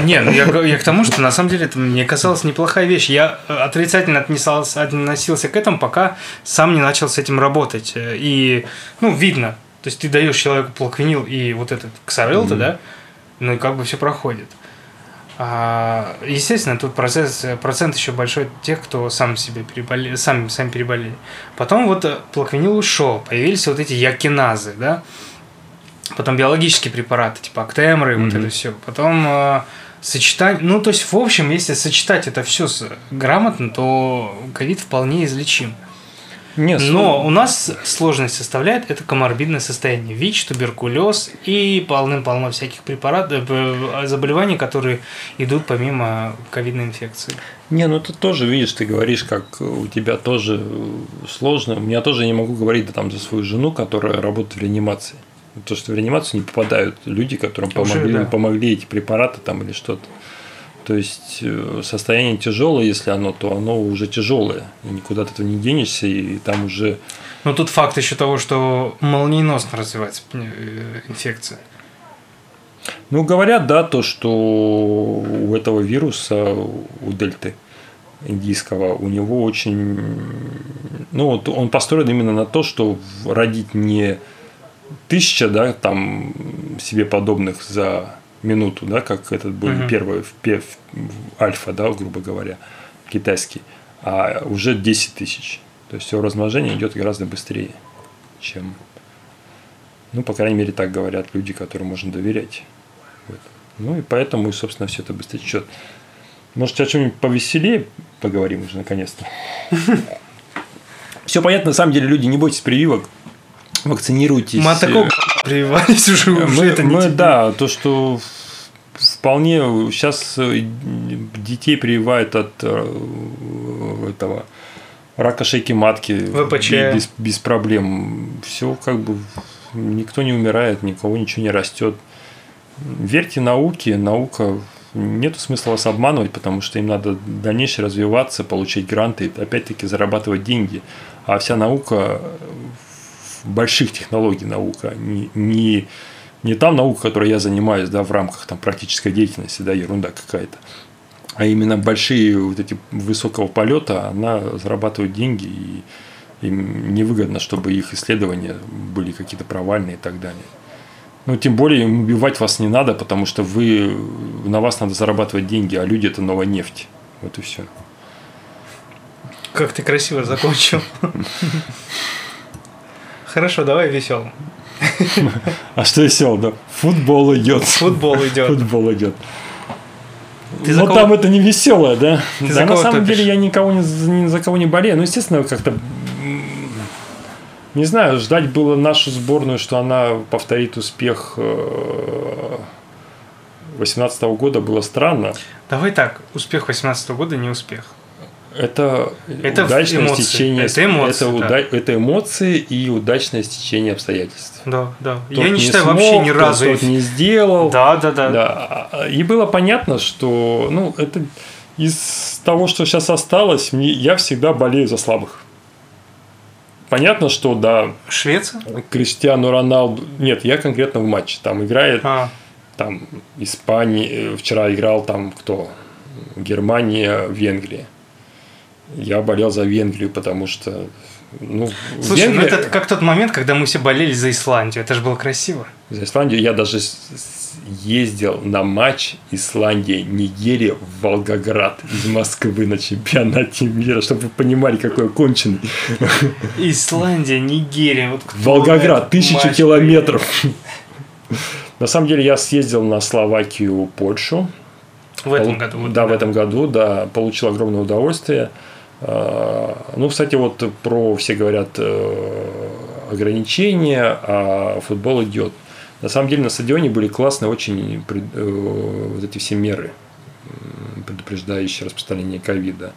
Не, ну я, я к тому, что на самом деле это мне казалось неплохая вещь. Я отрицательно отнесался, относился к этому, пока сам не начал с этим работать. И, ну, видно. То есть ты даешь человеку плаквинил и вот этот ксарел-то, mm-hmm. да, ну и как бы все проходит. А, естественно, тут процесс, процент еще большой тех, кто сам себе переболели, сам, сами переболели. Потом вот э, плаквинил ушел, появились вот эти якиназы, да, потом биологические препараты, типа актемры, mm-hmm. вот это все. Потом э, сочетать, ну, то есть, в общем, если сочетать это все грамотно, то ковид вполне излечим. Нет, Но у нас сложность составляет это коморбидное состояние. ВИЧ, туберкулез и полным-полно всяких препаратов, э, заболеваний, которые идут помимо ковидной инфекции. Не, ну ты тоже видишь, ты говоришь, как у тебя тоже сложно. У меня тоже не могу говорить да, там за свою жену, которая работает в реанимации. То, что в реанимацию не попадают люди, которым Уже, помогли, да. помогли эти препараты там или что-то. То есть э, состояние тяжелое, если оно, то оно уже тяжелое. И никуда от этого не денешься, и там уже. Но тут факт еще того, что молниеносно развивается э, инфекция. Ну, говорят, да, то, что у этого вируса, у дельты индийского, у него очень... Ну, вот он построен именно на то, что родить не тысяча, да, там себе подобных за минуту, да, как этот был угу. первый в, в альфа, да, грубо говоря, китайский, а уже 10 тысяч. То есть его размножение идет гораздо быстрее, чем, ну, по крайней мере, так говорят люди, которым можно доверять. Вот. Ну и поэтому, собственно, все это быстрее течет. Может, о чем-нибудь повеселее поговорим уже наконец-то. Все понятно, на самом деле, люди, не бойтесь прививок, вакцинируйтесь. Такого прививались уже, мы, это не мы, Да, то, что вполне сейчас э, детей прививают от э, этого рака шейки матки ВПЧ. Без, без проблем. Все как бы никто не умирает, никого ничего не растет. Верьте науке, наука нет смысла вас обманывать, потому что им надо дальнейше развиваться, получать гранты, опять-таки зарабатывать деньги. А вся наука больших технологий наука, не, не, не там наука, которой я занимаюсь, да, в рамках там практической деятельности, да, ерунда какая-то, а именно большие вот эти высокого полета, она зарабатывает деньги, и им невыгодно, чтобы их исследования были какие-то провальные и так далее. Ну, тем более, убивать вас не надо, потому что вы, на вас надо зарабатывать деньги, а люди – это новая нефть. Вот и все. Как ты красиво закончил. Хорошо, давай веселым. А что весело, да? Футбол идет. Футбол идет. Футбол идет. Ты Но там это не веселое, да? Ты да, на самом топишь? деле я никого не, ни за кого не болею. Ну, естественно, как-то не знаю, ждать было нашу сборную, что она повторит успех э, 18 года было странно. Давай так, успех 18 года не успех. Это, Это удачное эмоции. стечение, Это эмоции, это, да. уда- это эмоции и удачное стечение обстоятельств. Да, да. Тот Я не считаю смог, вообще ни тот- разу. тот не сделал. Да, да, да. Да. И было понятно, что ну, это из того, что сейчас осталось, мне, я всегда болею за слабых. Понятно, что да, Швеция? Криштиану Роналду... Нет, я конкретно в матче. Там играет А, там Испания, э, вчера играл там кто? Германия, Венгрия. Я болел за Венгрию, потому что ну, слушай, ну Венгрия- это как тот момент, когда мы все болели за Исландию. Это же было красиво. За Исландию я даже ездил на матч Исландия-Нигерия в Волгоград из Москвы на чемпионате мира, чтобы вы понимали, какой конченый. Исландия, Нигерия. Вот Волгоград, матч километров. На самом деле я съездил на Словакию, Польшу. В этом году. Да, в этом году, да, получил огромное удовольствие. А, Ну, кстати, вот про, все говорят, э, ограничения, а футбол идет. На самом деле на стадионе были классные очень э, вот эти все меры, предупреждающие распространение ковида.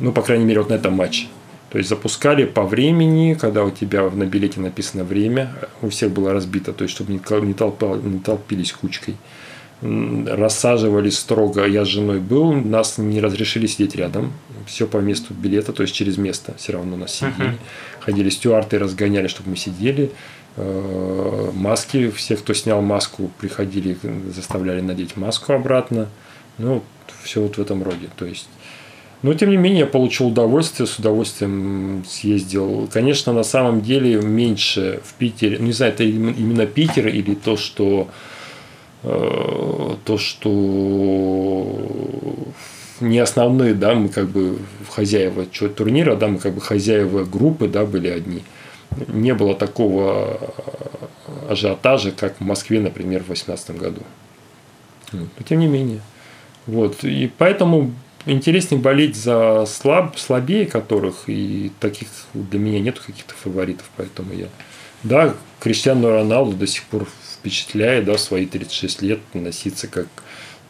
Ну, по крайней мере, вот на этом матче. То есть запускали по времени, когда у тебя на билете написано время, у всех было разбито, то есть чтобы не, толпа- не толпились кучкой. Рассаживались строго, я с женой был, нас не разрешили сидеть рядом, все по месту билета, то есть через место все равно нас сидели. Мгм. Ходили стюарты, разгоняли, чтобы мы сидели. Э, Маски, все, кто снял маску, приходили, заставляли надеть маску обратно. Ну, все вот в этом роде. То есть но, тем не менее, я получил удовольствие, с удовольствием съездил. Конечно, на самом деле меньше в Питере, ну, не знаю, это им- именно Питер или то, что то, что не основные, да, мы как бы хозяева турнира, да, мы как бы хозяева группы, да, были одни. Не было такого ажиотажа, как в Москве, например, в 2018 году. Но тем не менее. Вот. И поэтому интереснее болеть за слаб, слабее которых, и таких для меня нету каких-то фаворитов, поэтому я... Да, Криштиану Роналду до сих пор впечатляет, да, в свои 36 лет носиться как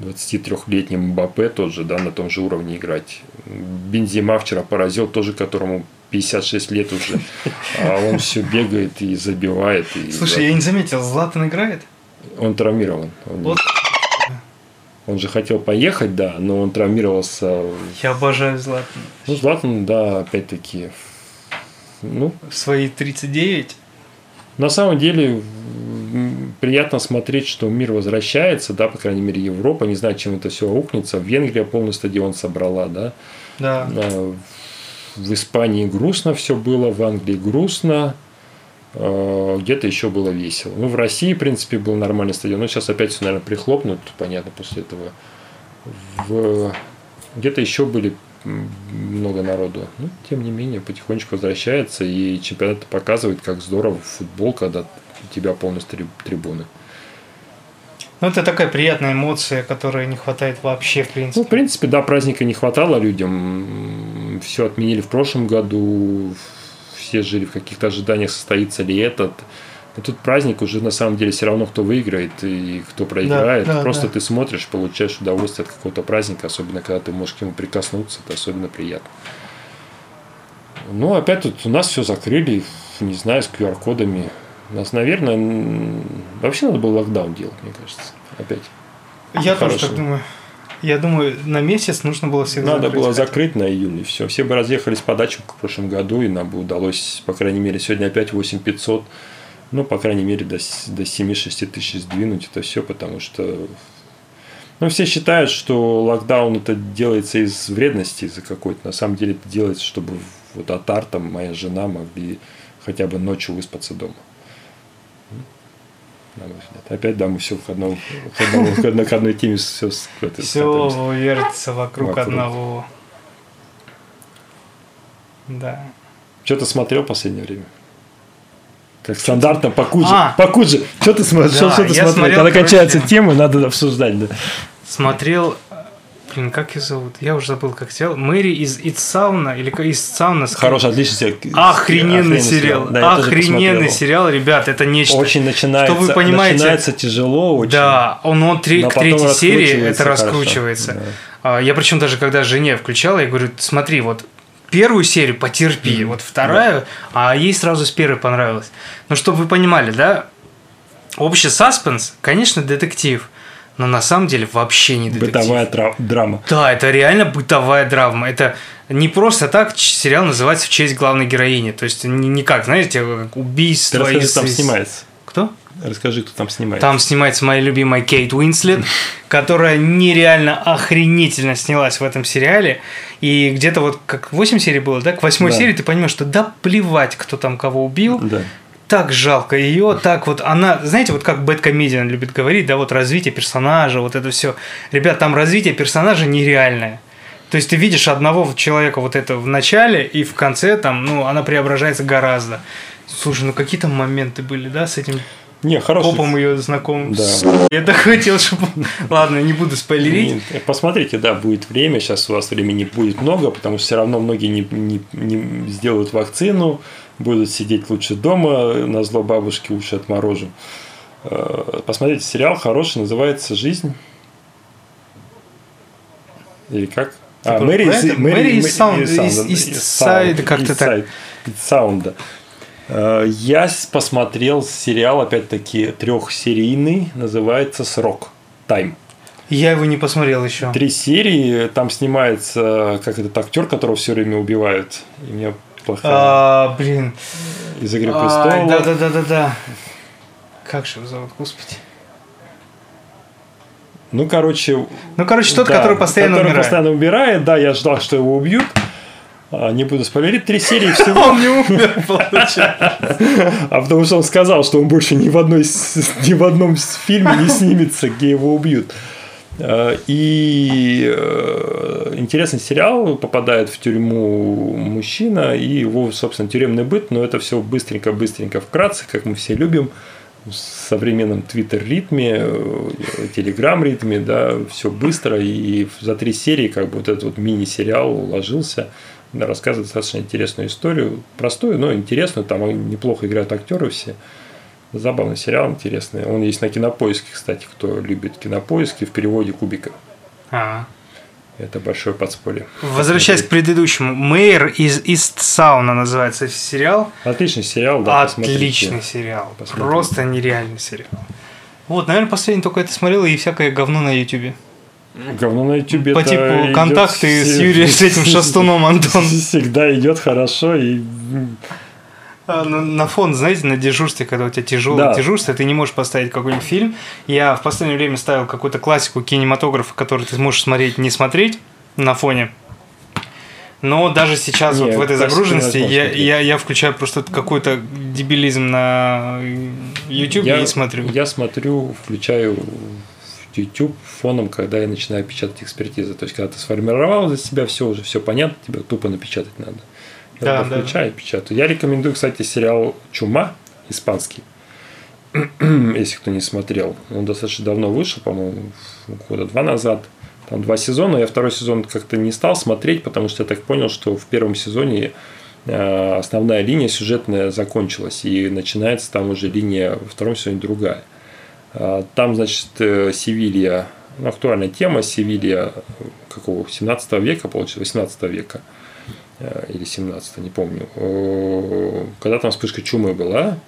23-летним Мбаппе тоже, да, на том же уровне играть. Бензима вчера поразил, тоже которому 56 лет уже, а он все бегает и забивает. И, Слушай, я не заметил, Златан играет? Он травмирован. Он, Вот. он же хотел поехать, да, но он травмировался. Я обожаю Златана. Ну, Златан, да, опять-таки. Ну, В свои 39. На самом деле приятно смотреть, что мир возвращается, да, по крайней мере, Европа. Не знаю, чем это все аукнется. Венгрия полный стадион собрала, да. Да. А, В Испании грустно все было, в Англии грустно. а, Где-то еще было весело. Ну, в России, в принципе, был нормальный стадион. Но сейчас опять все, наверное, прихлопнут, понятно, после этого. В... Где-то еще были много народу. Ну, тем не менее, потихонечку возвращается. И чемпионат показывает, как здорово футбол, когда у тебя полностью три- трибуны. Ну, это такая приятная эмоция, которой не хватает вообще, в Ну, принципе. в принципе, да, праздника не хватало людям. Все отменили в прошлом году. Все жили в каких-то ожиданиях, состоится ли этот. Но тут праздник уже на самом деле все равно, кто выиграет и кто проиграет. да, Просто да. ты смотришь, получаешь удовольствие от какого-то праздника, особенно когда ты можешь к нему прикоснуться, это особенно приятно. Ну, опять тут у нас все закрыли, не знаю, с QR-кодами. У нас, наверное, вообще надо было локдаун делать, мне кажется, опять. Я тоже так думаю. Я думаю, на месяц нужно было всех Надо закрыть. было закрыть на июнь, и все. Все бы разъехались по дачам, как в прошлом году, и нам бы удалось, по крайней мере, сегодня опять 8500, ну, по крайней мере, до, до 7-6 тысяч сдвинуть это все, потому что ну, все считают, что локдаун это делается из вредности, из-за какой-то. На самом деле это делается, чтобы вот Атар, там, моя жена могли хотя бы ночью выспаться дома. На мой взгляд. Опять, да, мы все к, одному, к, одной- к одной теме все Все вертится вокруг, Вокруг. одного. Да. Что ты смотрел в последнее время? Как стандартно, по Кудже. А! По Кудже. Что ты смотрел? Да, что ты смотрел? смотрел, Когда короче, кончается тема, надо обсуждать. Да. Смотрел... блин, как ее зовут? Я уже забыл, как сериал. Мэри из Sauna или из Sauna. Хороший, отличный сериал. Охрененный сериал. Да, Охрененный сериал, ребят, это нечто. Очень начинается, что вы понимаете, начинается тяжело очень. Да, он, он три, к третьей серии это раскручивается. Да. Я причем даже когда жене включал, я говорю, смотри, вот первую серию потерпи, mm-hmm. вот вторая, да. а ей сразу с первой понравилось. Но чтобы вы понимали, да, общий саспенс, конечно, детектив, но на самом деле вообще не детектив. Бытовая трав- драма. Да, это реально бытовая драма. Это не просто так сериал называется в честь главной героини. То есть не как, знаете, убийство. Ты расскажи, из... там снимается. Расскажи, кто там снимается. Там снимается моя любимая Кейт Уинслет, которая нереально охренительно снялась в этом сериале. И где-то вот как 8 серий было, да? К восьмой да. серии ты понимаешь, что да плевать, кто там кого убил. Да так жалко ее, так вот она, знаете, вот как Бэткомедиан любит говорить, да, вот развитие персонажа, вот это все. Ребят, там развитие персонажа нереальное. То есть ты видишь одного человека вот это в начале, и в конце там, ну, она преображается гораздо. Слушай, ну какие там моменты были, да, с этим не, хороший. Попом ее знакомым. Да. Я так хотел, чтобы... Ладно, не буду спойлерить. Посмотрите, да, будет время. Сейчас у вас времени будет много, потому что все равно многие не, не, не сделают вакцину будут сидеть лучше дома, на зло бабушки уши отморожу. Э, посмотрите сериал хороший, называется «Жизнь». Или как? А, Мэри из Мэри из Саунда. Я посмотрел сериал, опять-таки, трехсерийный, называется «Срок». Тайм. Я его не посмотрел еще. Три серии, там снимается как этот актер, которого все время убивают. И мне плохая. А, блин. Из Игры престолов. Да, да, да, да, да. Как же его зовут, господи. Ну, короче... Ну, короче, тот, да, который постоянно который умирает. постоянно умирает, да, я ждал, что его убьют. А, не буду спойлерить, три серии всего. Он не умер, получается. А потому что он сказал, что он больше ни в, одной, ни в одном фильме не снимется, где его убьют. Э, и э, интересный сериал, попадает в тюрьму мужчина, и его, собственно, тюремный быт, но это все быстренько-быстренько вкратце, как мы все любим, в современном твиттер-ритме, э, телеграм-ритме, да, все быстро, и за три серии как бы вот этот вот мини-сериал уложился, рассказывает достаточно интересную историю, простую, но интересную, там неплохо играют актеры все, Забавный сериал, интересный. Он есть на кинопоиске, кстати, кто любит кинопоиски в переводе Кубика. А. Это большое подспорье. Возвращаясь к предыдущему, Мэйр из Ист Сауна называется сериал. Отличный сериал, да. Отличный сериал. Посмотрите. Просто нереальный сериал. Вот, наверное, последний только это смотрел и всякое говно на Ютубе. Говно на Ютубе. По типу контакты с Юрием, с этим шастуном Антон. Всегда идет хорошо и а, на фон, знаете, на дежурстве, когда у тебя тяжелое да. дежурство, ты не можешь поставить какой-нибудь фильм. Я в последнее время ставил какую-то классику кинематографа, который ты сможешь смотреть, не смотреть на фоне. Но даже сейчас не, вот в этой загруженности я, я, я включаю просто какой-то дебилизм на YouTube я, и смотрю. Я смотрю, включаю YouTube фоном, когда я начинаю печатать экспертизы. То есть, когда ты сформировал для себя все, уже все понятно, тебе тупо напечатать надо. Я да, включаю да. печатаю. Я рекомендую, кстати, сериал «Чума» испанский. Если кто не смотрел. Он достаточно давно вышел, по-моему, года два назад. Там два сезона. Я второй сезон как-то не стал смотреть, потому что я так понял, что в первом сезоне э, основная линия сюжетная закончилась, и начинается там уже линия во втором сезоне другая. А, там, значит, э, Севилья, ну, актуальная тема, Севилья какого, 17 века, получается, 18 века – Э, или 17 не помню, когда там вспышка чумы была,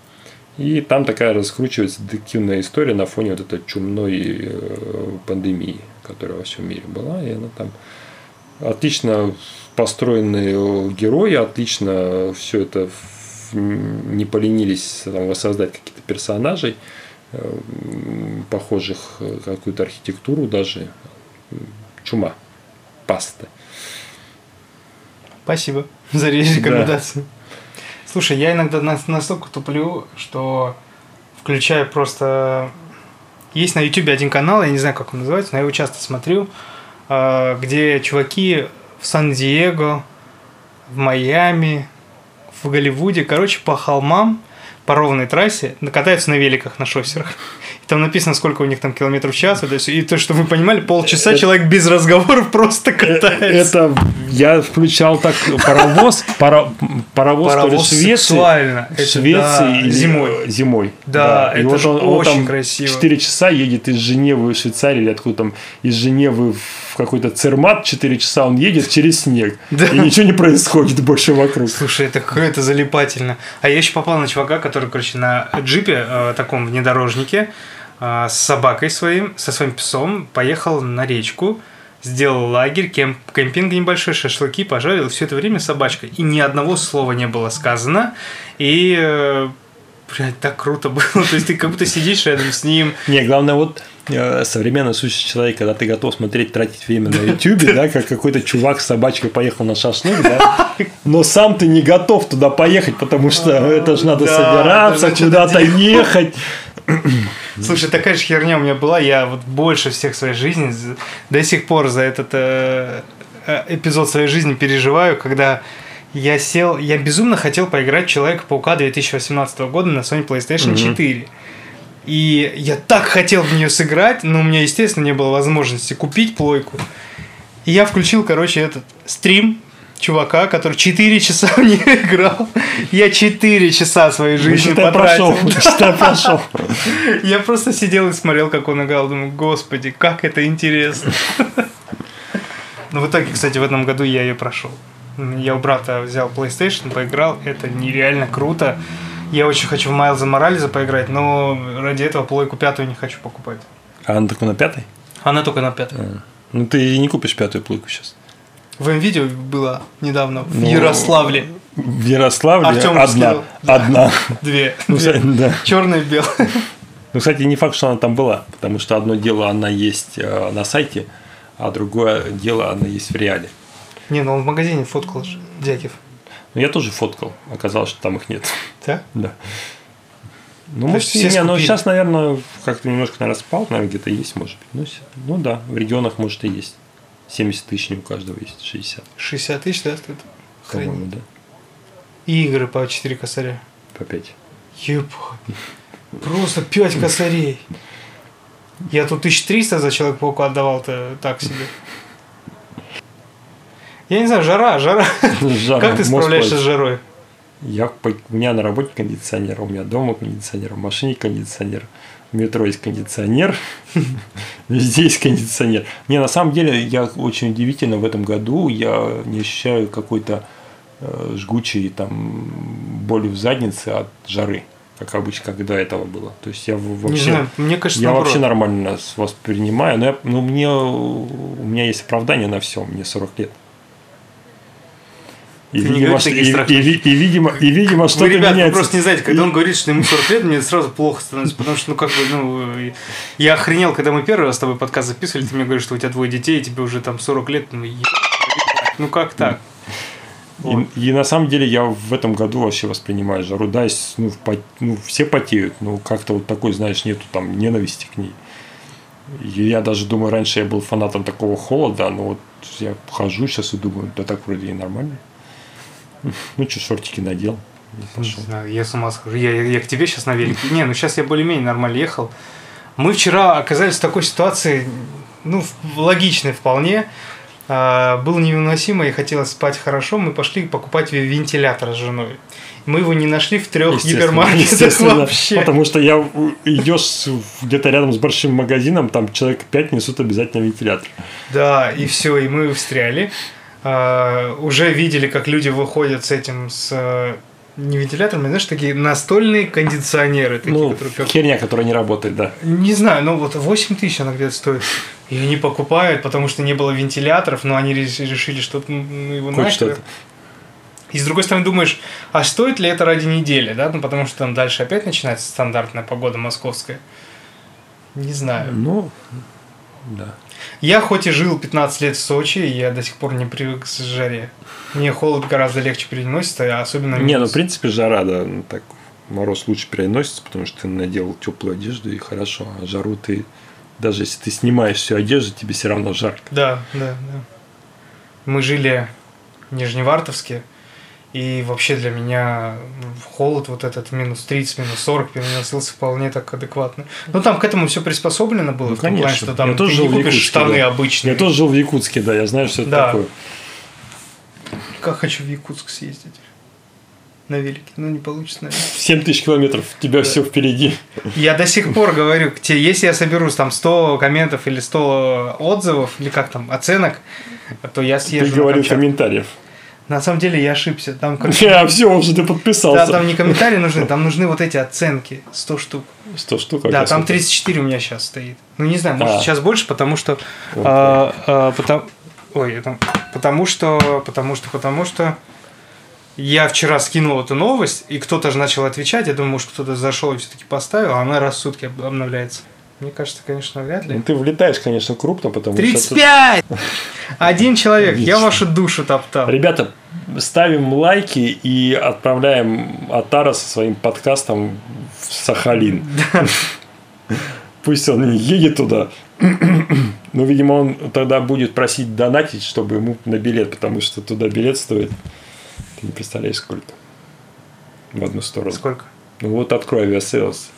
и там такая раскручивается детективная история на фоне вот этой чумной э, пандемии, которая во всем мире была, и она там отлично построенные герои, отлично все это не поленились там, воссоздать какие-то персонажей, э, похожих какую-то архитектуру даже. Чума. Паста. Спасибо за рекомендацию. Да. Слушай, я иногда настолько туплю, что включаю просто... Есть на YouTube один канал, я не знаю, как он называется, но я его часто смотрю, а, где чуваки в Сан-Диего, в Майами, в Голливуде, короче, по холмам, по ровной трассе, катаются на великах, на шоссерах. Там написано, сколько у них там километров в час, то есть, и то, что вы понимали, полчаса человек без разговоров просто катается. Это я включал так паровоз, пара, паровоз, то ли Паровоз Швеции, сексуально. Это Швеции да, зимой. Зимой. Да, И это вот он, он очень там красиво. 4 часа едет из Женевы в Швейцарию или откуда там, из Женевы в какой-то Цермат 4 часа он едет через снег. Да. И ничего не происходит больше вокруг. Слушай, это какое-то залипательно. А я еще попал на чувака, который, короче, на джипе, э, таком внедорожнике, э, с собакой своим, со своим псом, поехал на речку, сделал лагерь, кемп, кемпинг небольшой, шашлыки, пожарил, все это время собачка. И ни одного слова не было сказано. И, э, блядь, так круто было. То есть ты как будто сидишь рядом с ним. Не, главное, вот э, современный сущий человек, когда ты готов смотреть, тратить время на YouTube, да, как какой-то чувак с собачкой поехал на шашлык, да, но сам ты не готов туда поехать, потому что это же надо собираться, куда-то ехать. Слушай, такая же херня у меня была. Я вот больше всех своей жизни до сих пор за этот э, э, эпизод своей жизни переживаю, когда я сел, я безумно хотел поиграть Человека-паука 2018 года на Sony PlayStation 4. И я так хотел в нее сыграть, но у меня, естественно, не было возможности купить плойку. И я включил, короче, этот стрим чувака, который 4 часа в нее играл. Я 4 часа своей Ну, жизни считай, потратил. прошел, прошел. Я просто сидел и смотрел, как он играл. Думаю, господи, как это интересно. Но в итоге, кстати, в этом году я ее прошел. Я у брата взял PlayStation, поиграл. Это нереально круто. Я очень хочу в Майлза Морализа поиграть, но ради этого плойку пятую не хочу покупать. А она только на пятой? Она только на пятой. Ну, ты не купишь пятую плойку сейчас. В М-видео было недавно в Ну, Ярославле. В Ярославле Артём одна. скинул. Да. Одна. Две. Ну, кстати, да. Черная и белая. Ну, кстати, не факт, что она там была, потому что одно дело она есть э, на сайте, а другое дело она есть в реале. Не, ну он в магазине фоткал же, Дякив. Ну, я тоже фоткал, оказалось, что там их нет. Да? Да. Ну, То может, все не, ну, скупили? сейчас, наверное, как-то немножко, наверное, спал, наверное, где-то есть, может быть. Ну, ну, да, в регионах, может, и есть. 70 тысяч не у каждого есть, 60, 60 тысяч, да, стоит? по-моему, да, И игры по 4 косаря. по 5. Ебать. Просто 5 косарей. Я тут 1300 за Человек-паука отдавал-то так себе. Я не знаю, жара, жара. Жара, Как ты справляешься с жарой? Я, у меня на работе кондиционер, у меня дома кондиционер, в машине кондиционер, в метро есть кондиционер, везде есть кондиционер. Не, на самом деле, я очень удивительно в этом году, я не ощущаю какой-то э, жгучей там боли в заднице от жары, как обычно, как до этого было. То есть я в- Не вообще... знаю, мне кажется, Я наоборот. вообще нормально с- воспринимаю, но, я, ну, мне, у меня есть оправдание на все, мне 40 лет. И, Ты видимо, таких и, и ви- и, видимо, и, видимо, Вы, что-то ребят, вы меняется. просто не знаете, когда он говорит, что ему 40 лет, мне сразу плохо становится, потому что, ну, как бы, ну, я охренел, когда мы первый раз с тобой подкаст записывали, ты мне говоришь, что у тебя двое детей, и тебе уже там 40 лет, ну, ебать, ну, как так? Вот. И, и на самом деле я в этом году вообще воспринимаю жару. Да, ну, пот- ну, все потеют, но как-то вот такой, знаешь, нету там ненависти к ней. И я даже думаю, раньше я был фанатом такого холода, но вот я хожу сейчас и думаю, да так вроде и нормально. Ну что, шортики надел и Не пошел. знаю, я с ума схожу. Я, я, я к тебе сейчас на велике. Не, ну сейчас я более-менее нормально ехал. Мы вчера оказались в такой ситуации, ну, логичной вполне. А, было невыносимо и хотелось спать хорошо. Мы пошли покупать вентилятор с женой. Мы его не нашли в трех гипермаркетах вообще. Потому что я идешь где-то рядом с большим магазином, там человек 5 несут обязательно вентилятор. Да, и все, и мы встряли. А, уже видели, как люди выходят с этим, с э, не вентиляторами, знаешь, такие настольные кондиционеры. Такие, ну, которые как херня, которая не работает, да. Не знаю, ну вот 8 тысяч она где-то стоит. И они покупают, потому что не было вентиляторов, но они реш- решили, что ну, его Хоть нахер. что-то. И с другой стороны думаешь, а стоит ли это ради недели, да? Ну потому что там дальше опять начинается стандартная погода московская. Не знаю. Ну, да. Я хоть и жил 15 лет в Сочи, я до сих пор не привык к жаре. Мне холод гораздо легче переносится, а особенно Не, ну, в принципе, жара, да, ну, так, мороз лучше переносится, потому что ты надел теплую одежду и хорошо, а жару ты, даже если ты снимаешь всю одежду, тебе все равно жарко. Да, да, да. Мы жили в Нижневартовске, И вообще для меня холод вот этот минус 30, минус 40 переносился вполне так адекватно. Ну там к этому все приспособлено было, Ну, в том плане, что там Я тоже ты жил не купишь Якутске, штаны да. обычные. Я тоже жил в Якутске, да, я знаю, что это Да. такое. Как хочу в Якутск съездить. На велике. Ну, не получится, наверное. 7 тысяч километров, у тебя все впереди. Я до сих пор говорю, если я соберусь там 100 комментов или 100 отзывов, или как там, оценок, то я Ты съезжу на говорил комментариев. На самом деле я ошибся. Там, как- Я все, уже ты Да, подписался. там не комментарии нужны, там нужны вот эти оценки. 100 штук. 100 штук. Да, там 34 у меня сейчас стоит. Ну, не знаю, может, А. сейчас больше, потому что... Вот. а, а, ой, это- потому что... Потому что... Потому что... Я вчера скинул эту новость, и кто-то же начал отвечать. Я думаю, может, кто-то зашел и все-таки поставил, а она раз в сутки об- обновляется. Мне кажется, конечно, вряд ли. Ну, ты влетаешь, конечно, крупно, потому что... 35! Один человек, я Отлично. вашу душу топтал. Ребята, ставим лайки и отправляем Атара со своим подкастом в Сахалин. Пусть он не едет туда. Но, видимо, он тогда будет просить донатить, чтобы ему на билет, потому что туда билет стоит. Ты не представляешь, сколько. В одну сторону. Сколько? Ну вот открой Aviasales.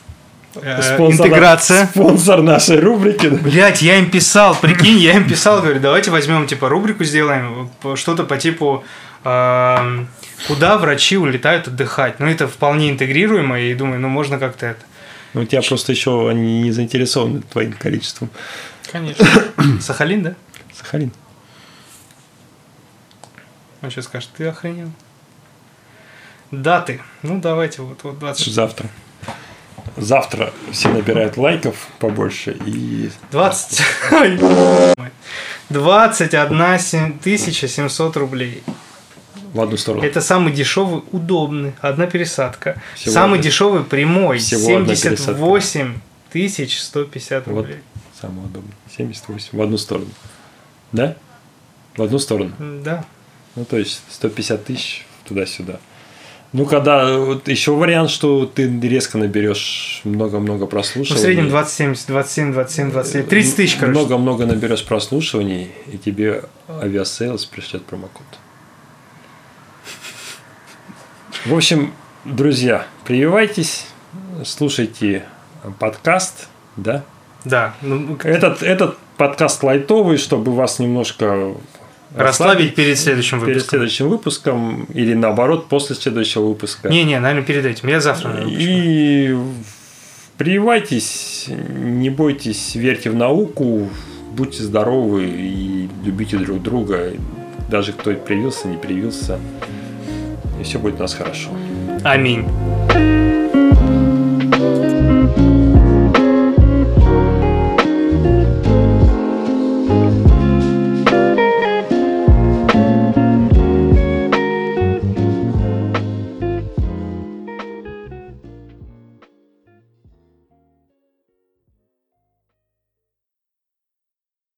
Э, Спонсор- Интеграция. Спонсор нашей рубрики. Блять, я им писал, прикинь, я им писал, говорю, давайте возьмем, типа, рубрику сделаем, что-то по типу, эм, куда врачи улетают отдыхать. Ну, это вполне интегрируемо, и думаю, ну, можно как-то это. Ну, у тебя просто еще они не заинтересованы твоим количеством. Конечно. Сахалин, да? Сахалин. Он сейчас скажет, ты охренел. Даты. Ну, давайте, вот, вот 26. Завтра. Завтра все набирают лайков побольше и 20. Ой, ой. 21 сем- тысяча 700 рублей. в одну сторону. Это самый дешевый, удобный. Одна пересадка. Всего самый одна- дешевый прямой. Всего одна 78 тысяч 150 Вот. рублей. Самое удобное. 78 в одну сторону. Да? В одну сторону. Да. Ну, то есть 150 тысяч туда-сюда. Ну, когда вот еще вариант, что ты резко наберешь много-много Ну, прослушиваний. в среднем 20, 70, 27, 27, 27. 30 тысяч, короче. Много-много наберешь прослушиваний, и тебе Aviasales пришлет промокод. В общем, друзья, прививайтесь, слушайте подкаст, да? Да. Ну, Этот, этот подкаст лайтовый, чтобы вас немножко расслабить перед следующим перед выпуском. следующим выпуском, или наоборот, после следующего выпуска. Не-не, наверное, перед этим. Я завтра. наверное. И прививайтесь, не бойтесь, верьте в науку, будьте здоровы и любите друг друга. Даже кто привился, не привился. И все будет у нас хорошо. Аминь.